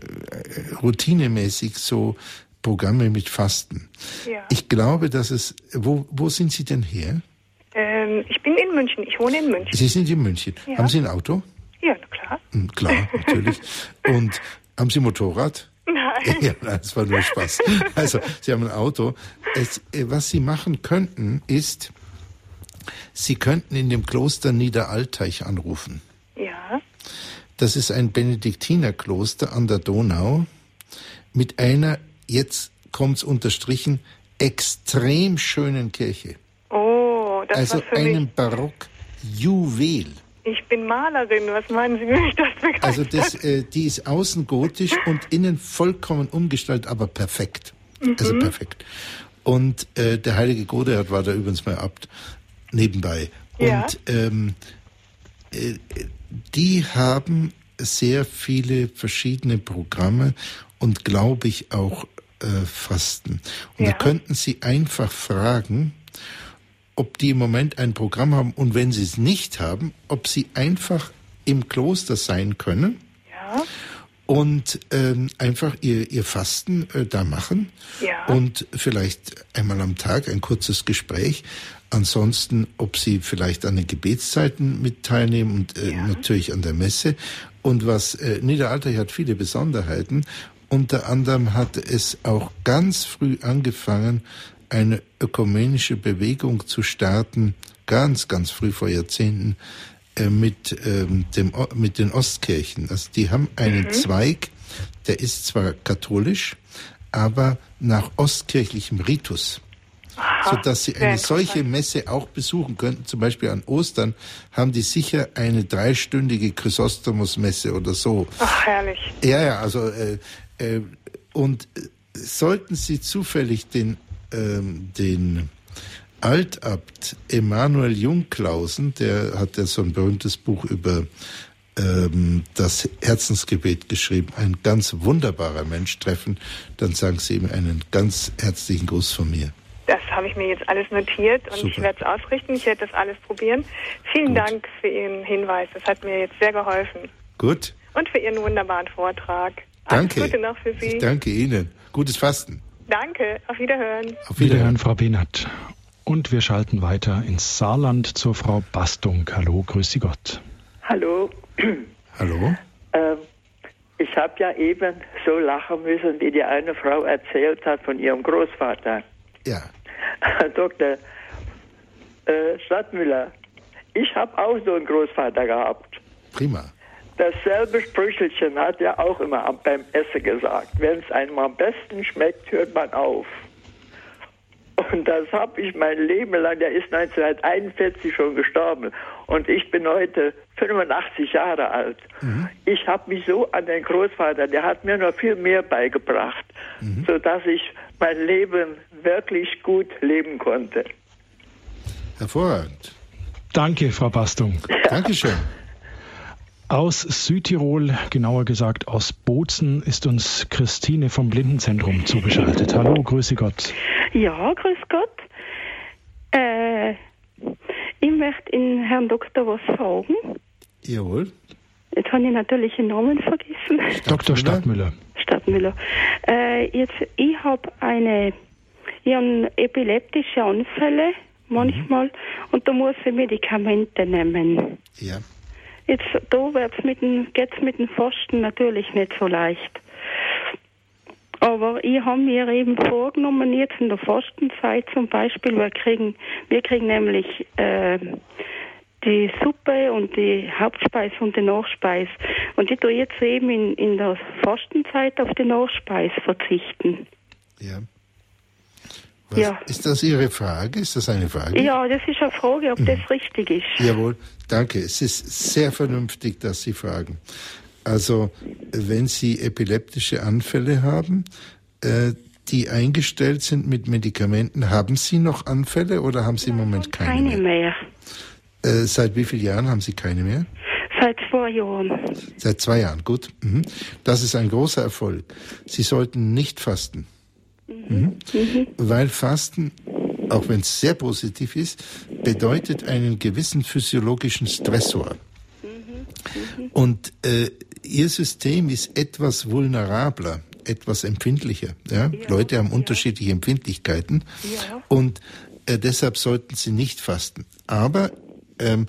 routinemäßig so Programme mit Fasten. Ja. Ich glaube, dass es. Wo, wo sind Sie denn her? Ähm, ich bin in München. Ich wohne in München. Sie sind in München. Ja. Haben Sie ein Auto? Ja, klar. Hm, klar, natürlich. Und haben Sie Motorrad? Nein. Ja, das war nur Spaß. Also, Sie haben ein Auto. Es, äh, was Sie machen könnten, ist, Sie könnten in dem Kloster Niederalteich anrufen. Ja. Das ist ein Benediktinerkloster an der Donau mit einer, jetzt kommt's unterstrichen, extrem schönen Kirche. Oh, das also war für einem. Barock-Juwel. Ich bin Malerin. Was meinen Sie, wie mich das begeistert? Also das, äh, die ist außen gotisch und innen vollkommen umgestaltet, aber perfekt. Also perfekt. Und äh, der heilige Godehard war da übrigens mal Abt nebenbei. Ja. Und ähm, äh, die haben sehr viele verschiedene Programme und glaube ich auch äh, Fasten. Und Ja. da könnten Sie einfach fragen, ob die im Moment ein Programm haben und wenn sie es nicht haben, ob sie einfach im Kloster sein können ja. und ähm, einfach ihr, ihr Fasten äh, da machen Ja. und vielleicht einmal am Tag ein kurzes Gespräch. Ansonsten, ob sie vielleicht an den Gebetszeiten mit teilnehmen und äh, Ja. natürlich an der Messe. Und was äh, Niederalteich hat viele Besonderheiten. Unter anderem hat es auch ganz früh angefangen, eine ökumenische Bewegung zu starten, ganz, ganz früh vor Jahrzehnten, äh, mit, ähm, dem, mit den Ostkirchen. Also die haben einen Zweig, der ist zwar katholisch, aber nach ostkirchlichem Ritus. Aha, sodass Sie eine solche Messe auch besuchen könnten. Zum Beispiel an Ostern haben die sicher eine dreistündige Chrysostomus-Messe oder so. Ach, herrlich. Ja, ja, also äh, äh, und äh, sollten Sie zufällig den, ähm, den Altabt Emanuel Jungklausen, der hat ja so ein berühmtes Buch über ähm, das Herzensgebet geschrieben, ein ganz wunderbarer Mensch treffen, dann sagen Sie ihm einen ganz herzlichen Gruß von mir. Das habe ich mir jetzt alles notiert und Super. ich werde es ausrichten. Ich werde das alles probieren. Vielen Gut. Dank für Ihren Hinweis. Das hat mir jetzt sehr geholfen. Gut. Und für Ihren wunderbaren Vortrag. Danke. Alles Gute noch für Sie. Ich danke Ihnen. Gutes Fasten. Danke. Auf Wiederhören. Auf Wiederhören, Frau Benert. Und wir schalten weiter ins Saarland zur Frau Bastung. Hallo, grüße Gott. Hallo. Hallo. Ähm, ich habe ja eben so lachen müssen, wie die eine Frau erzählt hat von ihrem Großvater. Ja. Dr. Äh, Stadtmüller, ich habe auch so einen Großvater gehabt. Prima. Dasselbe Sprüchelchen hat er auch immer beim Essen gesagt. Wenn es einem am besten schmeckt, hört man auf. Und das habe ich mein Leben lang, der ist 1941 schon gestorben. Und ich bin heute 85 Jahre alt. Mhm. Ich habe mich so an den Großvater, der hat mir noch viel mehr beigebracht, mhm. sodass ich mein Leben wirklich gut leben konnte. Hervorragend. Danke, Frau Bastung. Ja. Dankeschön. Aus Südtirol, genauer gesagt aus Bozen, ist uns Christine vom Blindenzentrum zugeschaltet. Hallo, grüße Gott. Ja, grüß Gott. Äh, ich möchte Ihnen Herrn Doktor was fragen. Jawohl. Jetzt habe ich natürlich den Namen vergessen. Dr. Stadtmüller. Stadtmüller. Äh, jetzt, ich habe eine, ich habe epileptische Anfälle manchmal mhm. und da muss ich Medikamente nehmen. Ja. Jetzt, da es mit dem Fasten natürlich nicht so leicht. Aber ich habe mir eben vorgenommen, jetzt in der Fastenzeit zum Beispiel, wir kriegen, wir kriegen nämlich äh, die Suppe und die Hauptspeise und die Nachspeise. Und ich tue jetzt eben in, in der Fastenzeit auf die Nachspeise verzichten. Ja. Was, ja. Ist das Ihre Frage? Ist das eine Frage? Ja, das ist eine Frage, ob mhm. das richtig ist. Jawohl, danke. Es ist sehr vernünftig, dass Sie fragen. Also, wenn Sie epileptische Anfälle haben, äh, die eingestellt sind mit Medikamenten, haben Sie noch Anfälle oder haben Sie im Moment keine, keine mehr? mehr. Äh, seit wie vielen Jahren haben Sie keine mehr? Seit zwei Jahren. Seit zwei Jahren, gut. Mhm. Das ist ein großer Erfolg. Sie sollten nicht fasten. Mhm. Mhm. Weil Fasten, auch wenn es sehr positiv ist, bedeutet einen gewissen physiologischen Stressor. Mhm. Und äh, Ihr System ist etwas vulnerabler, etwas empfindlicher. Ja? ja Leute haben ja. unterschiedliche Empfindlichkeiten ja. und äh, deshalb sollten Sie nicht fasten. Aber ähm,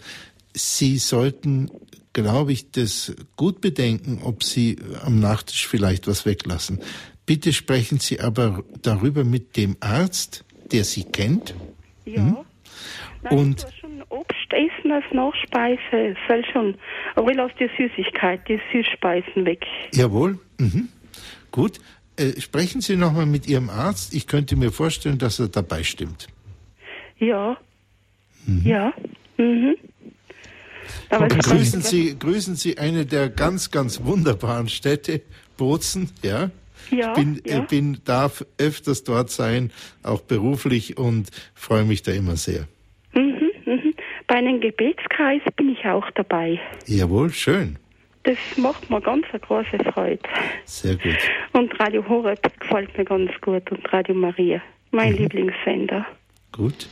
Sie sollten glaube ich, das gut bedenken, ob Sie am Nachtisch vielleicht was weglassen. Bitte sprechen Sie aber darüber mit dem Arzt, der Sie kennt. Ja. Hm? Nein, und ich schon Obst essen als Nachspeise, soll schon. Aber ich lasse die Süßigkeit, die Süßspeisen weg. Jawohl. Mhm. Gut. Äh, sprechen Sie nochmal mit Ihrem Arzt. Ich könnte mir vorstellen, dass er dabei stimmt. Ja. Mhm. Ja. Mhm. Aber grüßen Sie, grüßen Sie eine der ganz, ganz wunderbaren Städte, Bozen, ja? Ja, ich bin, ja. bin, darf öfters dort sein, auch beruflich und freue mich da immer sehr. Mhm, mhm. Bei einem Gebetskreis bin ich auch dabei. Jawohl, schön. Das macht mir ganz eine große Freude. Sehr gut. Und Radio Horeb gefällt mir ganz gut und Radio Maria, mein mhm. Lieblingssender. Gut.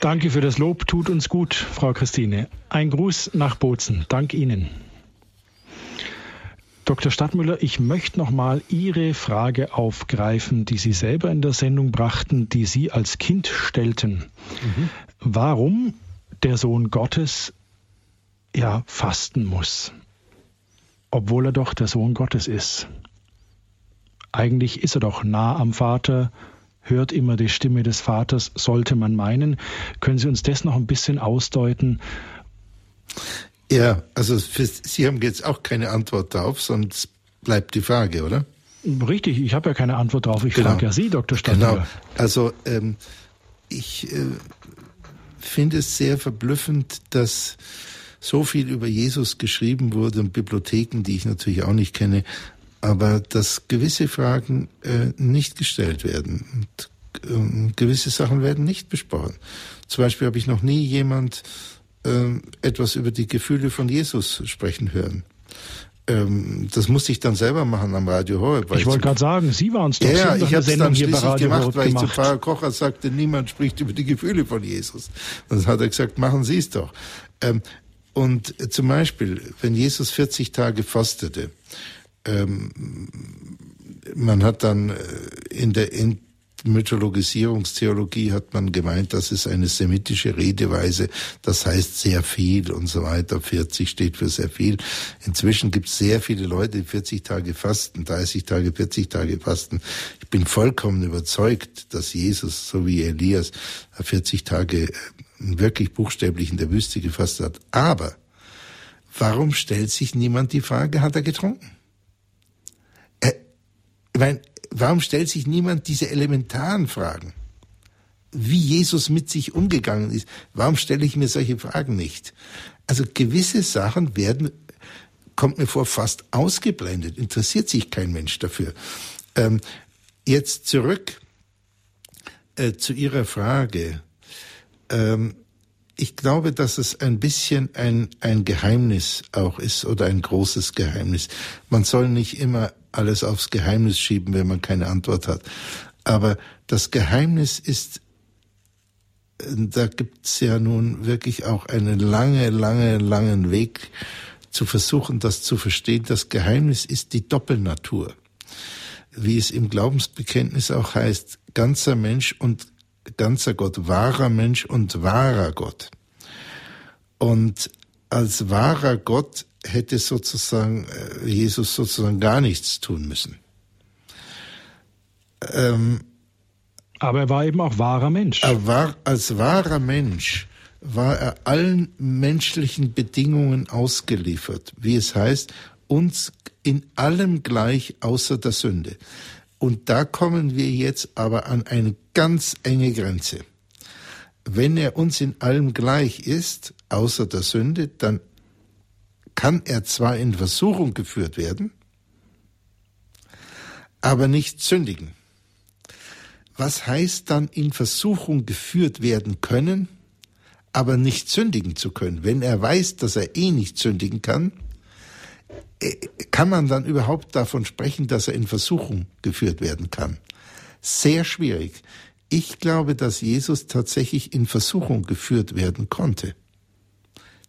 Danke für das Lob, tut uns gut, Frau Christine. Ein Gruß nach Bozen. Dank Ihnen. Dr. Stadtmüller, ich möchte noch mal Ihre Frage aufgreifen, die Sie selber in der Sendung brachten, die Sie als Kind stellten. Mhm. Warum der Sohn Gottes ja fasten muss, obwohl er doch der Sohn Gottes ist. Eigentlich ist er doch nah am Vater, hört immer die Stimme des Vaters, sollte man meinen. Können Sie uns das noch ein bisschen ausdeuten? Ja, also für, Sie haben jetzt auch keine Antwort darauf, sonst bleibt die Frage, oder? Richtig, ich habe ja keine Antwort darauf. Ich genau. frage ja Sie, Dr. Stadler. Genau. Also ähm, ich äh, finde es sehr verblüffend, dass so viel über Jesus geschrieben wurde und Bibliotheken, die ich natürlich auch nicht kenne, aber dass gewisse Fragen äh, nicht gestellt werden und äh, gewisse Sachen werden nicht besprochen. Zum Beispiel habe ich noch nie jemand äh, etwas über die Gefühle von Jesus sprechen hören. Ähm, das musste ich dann selber machen am Radio Horeb. Ich, ich wollte gerade sagen, Sie waren es doch. Ja, ich habe es dann schließlich gemacht, weil gemacht. ich zu Pfarrer Kocher sagte, niemand spricht über die Gefühle von Jesus. Und dann hat er gesagt, machen Sie es doch. Ähm, und zum Beispiel, wenn Jesus 40 Tage fastete, ähm, man hat dann äh, in der in Mythologisierungstheologie hat man gemeint, das ist eine semitische Redeweise, das heißt sehr viel und so weiter. 40 steht für sehr viel. Inzwischen gibt es sehr viele Leute, die 40 Tage fasten, 30 Tage, 40 Tage fasten. Ich bin vollkommen überzeugt, dass Jesus, so wie Elias, 40 Tage äh, wirklich buchstäblich in der Wüste gefastet hat. Aber warum stellt sich niemand die Frage, hat er getrunken? Er, ich meine, warum stellt sich niemand diese elementaren Fragen? Wie Jesus mit sich umgegangen ist. Warum stelle ich mir solche Fragen nicht? Also gewisse Sachen werden, kommt mir vor, fast ausgeblendet. Interessiert sich kein Mensch dafür. Ähm, jetzt zurück äh, zu Ihrer Frage. Ähm, ich glaube, dass es ein bisschen ein, ein Geheimnis auch ist oder ein großes Geheimnis. Man soll nicht immer alles aufs Geheimnis schieben, wenn man keine Antwort hat. Aber das Geheimnis ist, da gibt's ja nun wirklich auch einen lange, lange, langen Weg zu versuchen, das zu verstehen. Das Geheimnis ist die Doppelnatur. Wie es im Glaubensbekenntnis auch heißt, ganzer Mensch und ganzer Gott, wahrer Mensch und wahrer Gott. Und als wahrer Gott hätte sozusagen äh, Jesus sozusagen gar nichts tun müssen. Ähm, Aber er war eben auch wahrer Mensch. Er war als wahrer Mensch war er allen menschlichen Bedingungen ausgeliefert, wie es heißt, uns in allem gleich außer der Sünde. Und da kommen wir jetzt aber an eine ganz enge Grenze. Wenn er uns in allem gleich ist, außer der Sünde, dann kann er zwar in Versuchung geführt werden, aber nicht sündigen. Was heißt dann in Versuchung geführt werden können, aber nicht sündigen zu können? Wenn er weiß, dass er eh nicht sündigen kann, äh, kann man dann überhaupt davon sprechen, dass er in Versuchung geführt werden kann? Sehr schwierig. Ich glaube, dass Jesus tatsächlich in Versuchung geführt werden konnte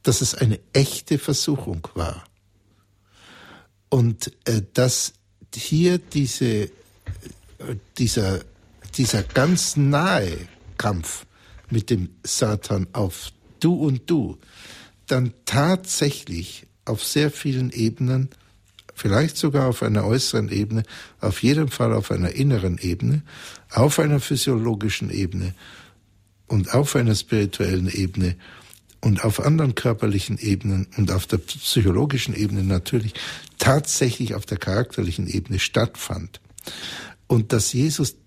dass es eine echte Versuchung war. Und äh, dass hier diese, äh, dieser, dieser ganz nahe Kampf mit dem Satan auf Du und Du dann tatsächlich auf sehr vielen Ebenen, vielleicht sogar auf einer äußeren Ebene, auf jeden Fall auf einer inneren Ebene, auf einer physiologischen Ebene und auf einer spirituellen Ebene und auf anderen körperlichen Ebenen und auf der psychologischen Ebene natürlich tatsächlich auf der charakterlichen Ebene stattfand. Und dass Jesus,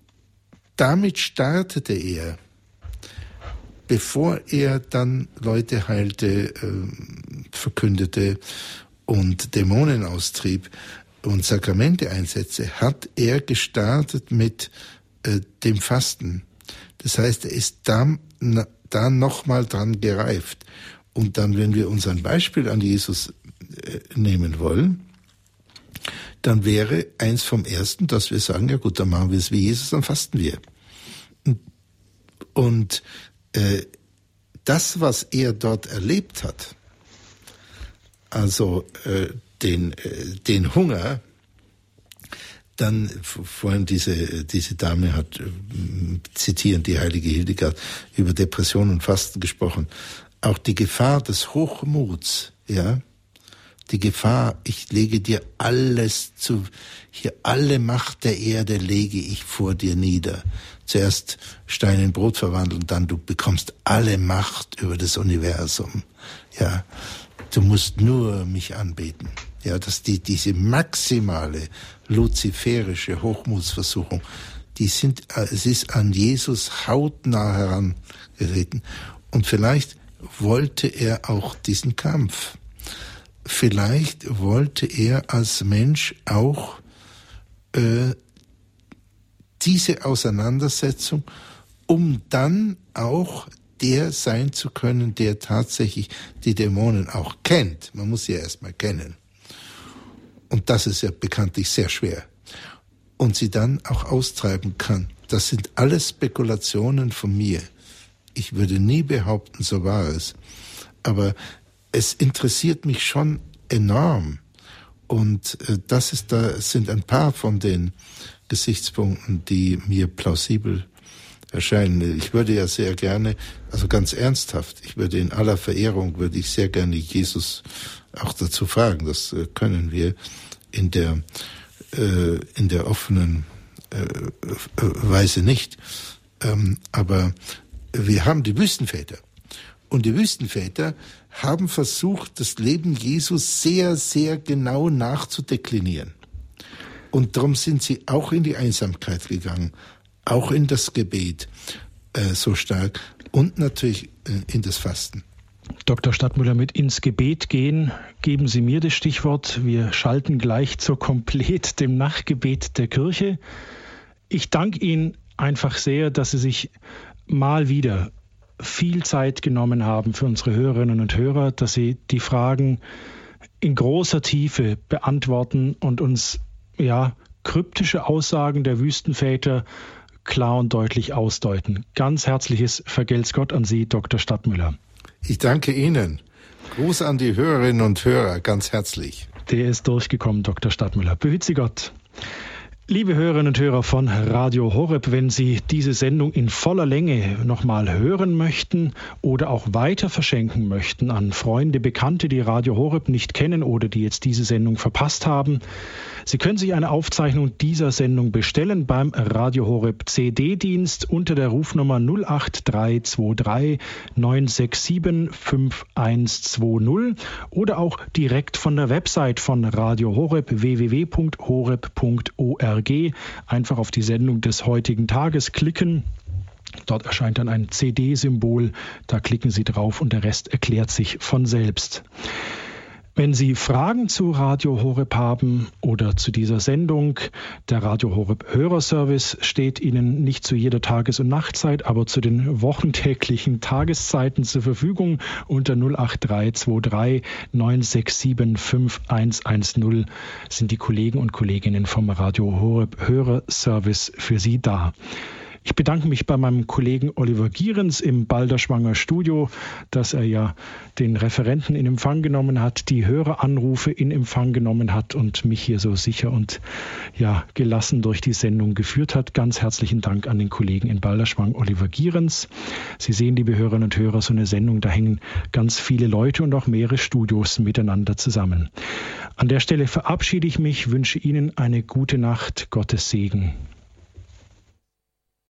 damit startete er, bevor er dann Leute heilte, äh, verkündete und Dämonen austrieb und Sakramente einsetzte, hat er gestartet mit äh, dem Fasten. Das heißt, er ist da da nochmal dran gereift. Und dann, wenn wir uns ein Beispiel an Jesus äh, nehmen wollen, dann wäre eins vom ersten, dass wir sagen, ja gut, dann machen wir es wie Jesus, dann fasten wir. Und äh, das, was er dort erlebt hat, also äh, den, äh, den Hunger, dann vorhin diese, diese Dame hat äh, zitieren die heilige Hildegard über Depression und Fasten gesprochen. Auch die Gefahr des Hochmuts, ja, die Gefahr, ich lege dir alles zu, hier alle Macht der Erde lege ich vor dir nieder. Zuerst Stein in Brot verwandeln, dann du bekommst alle Macht über das Universum. Ja, du musst nur mich anbeten. Ja, dass die, diese maximale luziferische Hochmutsversuchung, die sind, äh, es ist an Jesus hautnah herangeritten. Und vielleicht wollte er auch diesen Kampf. Vielleicht wollte er als Mensch auch äh, diese Auseinandersetzung, um dann auch der sein zu können, der tatsächlich die Dämonen auch kennt. Man muss sie ja erstmal kennen. Und das ist ja bekanntlich sehr schwer. Und sie dann auch austreiben kann. Das sind alles Spekulationen von mir. Ich würde nie behaupten, so war es. Aber es interessiert mich schon enorm. Und äh, das ist da sind ein paar von den Gesichtspunkten, die mir plausibel erscheinen. Ich würde ja sehr gerne, also ganz ernsthaft, ich würde in aller Verehrung, würde ich sehr gerne Jesus auch dazu fragen. Das äh, können wir in der, äh, in der offenen äh, Weise nicht. Ähm, aber wir haben die Wüstenväter. Und die Wüstenväter haben versucht, das Leben Jesus sehr, sehr genau nachzudeklinieren. Und darum sind sie auch in die Einsamkeit gegangen, auch in das Gebet äh, so stark und natürlich äh, in das Fasten. Dr. Stadtmüller, mit ins Gebet gehen, geben Sie mir das Stichwort. Wir schalten gleich zur Komplet, dem Nachtgebet der Kirche. Ich danke Ihnen einfach sehr, dass Sie sich mal wieder viel Zeit genommen haben für unsere Hörerinnen und Hörer, dass Sie die Fragen in großer Tiefe beantworten und uns ja kryptische Aussagen der Wüstenväter klar und deutlich ausdeuten. Ganz herzliches Vergelt's Gott an Sie, Dr. Stadtmüller. Ich danke Ihnen. Gruß an die Hörerinnen und Hörer, ganz herzlich. Der ist durchgekommen, Dr. Stadtmüller. Behüt Gott. Liebe Hörerinnen und Hörer von Radio Horeb, wenn Sie diese Sendung in voller Länge nochmal hören möchten oder auch weiter verschenken möchten an Freunde, Bekannte, die Radio Horeb nicht kennen oder die jetzt diese Sendung verpasst haben, Sie können sich eine Aufzeichnung dieser Sendung bestellen beim Radio Horeb CD-Dienst unter der Rufnummer 08323 967 5120 oder auch direkt von der Website von Radio Horeb www.horeb.org einfach auf die Sendung des heutigen Tages klicken. Dort erscheint dann ein CD-Symbol, da klicken Sie drauf und der Rest erklärt sich von selbst. Wenn Sie Fragen zu Radio Horeb haben oder zu dieser Sendung, der Radio Horeb Hörerservice steht Ihnen nicht zu jeder Tages- und Nachtzeit, aber zu den wochentäglichen Tageszeiten zur Verfügung unter 08323 967 5110 sind die Kollegen und Kolleginnen vom Radio Horeb Hörerservice für Sie da. Ich bedanke mich bei meinem Kollegen Oliver Gierens im Balderschwanger Studio, dass er ja den Referenten in Empfang genommen hat, die Höreranrufe in Empfang genommen hat und mich hier so sicher und ja gelassen durch die Sendung geführt hat. Ganz herzlichen Dank an den Kollegen in Balderschwang, Oliver Gierens. Sie sehen, liebe Hörerinnen und Hörer, so eine Sendung, da hängen ganz viele Leute und auch mehrere Studios miteinander zusammen. An der Stelle verabschiede ich mich, wünsche Ihnen eine gute Nacht, Gottes Segen.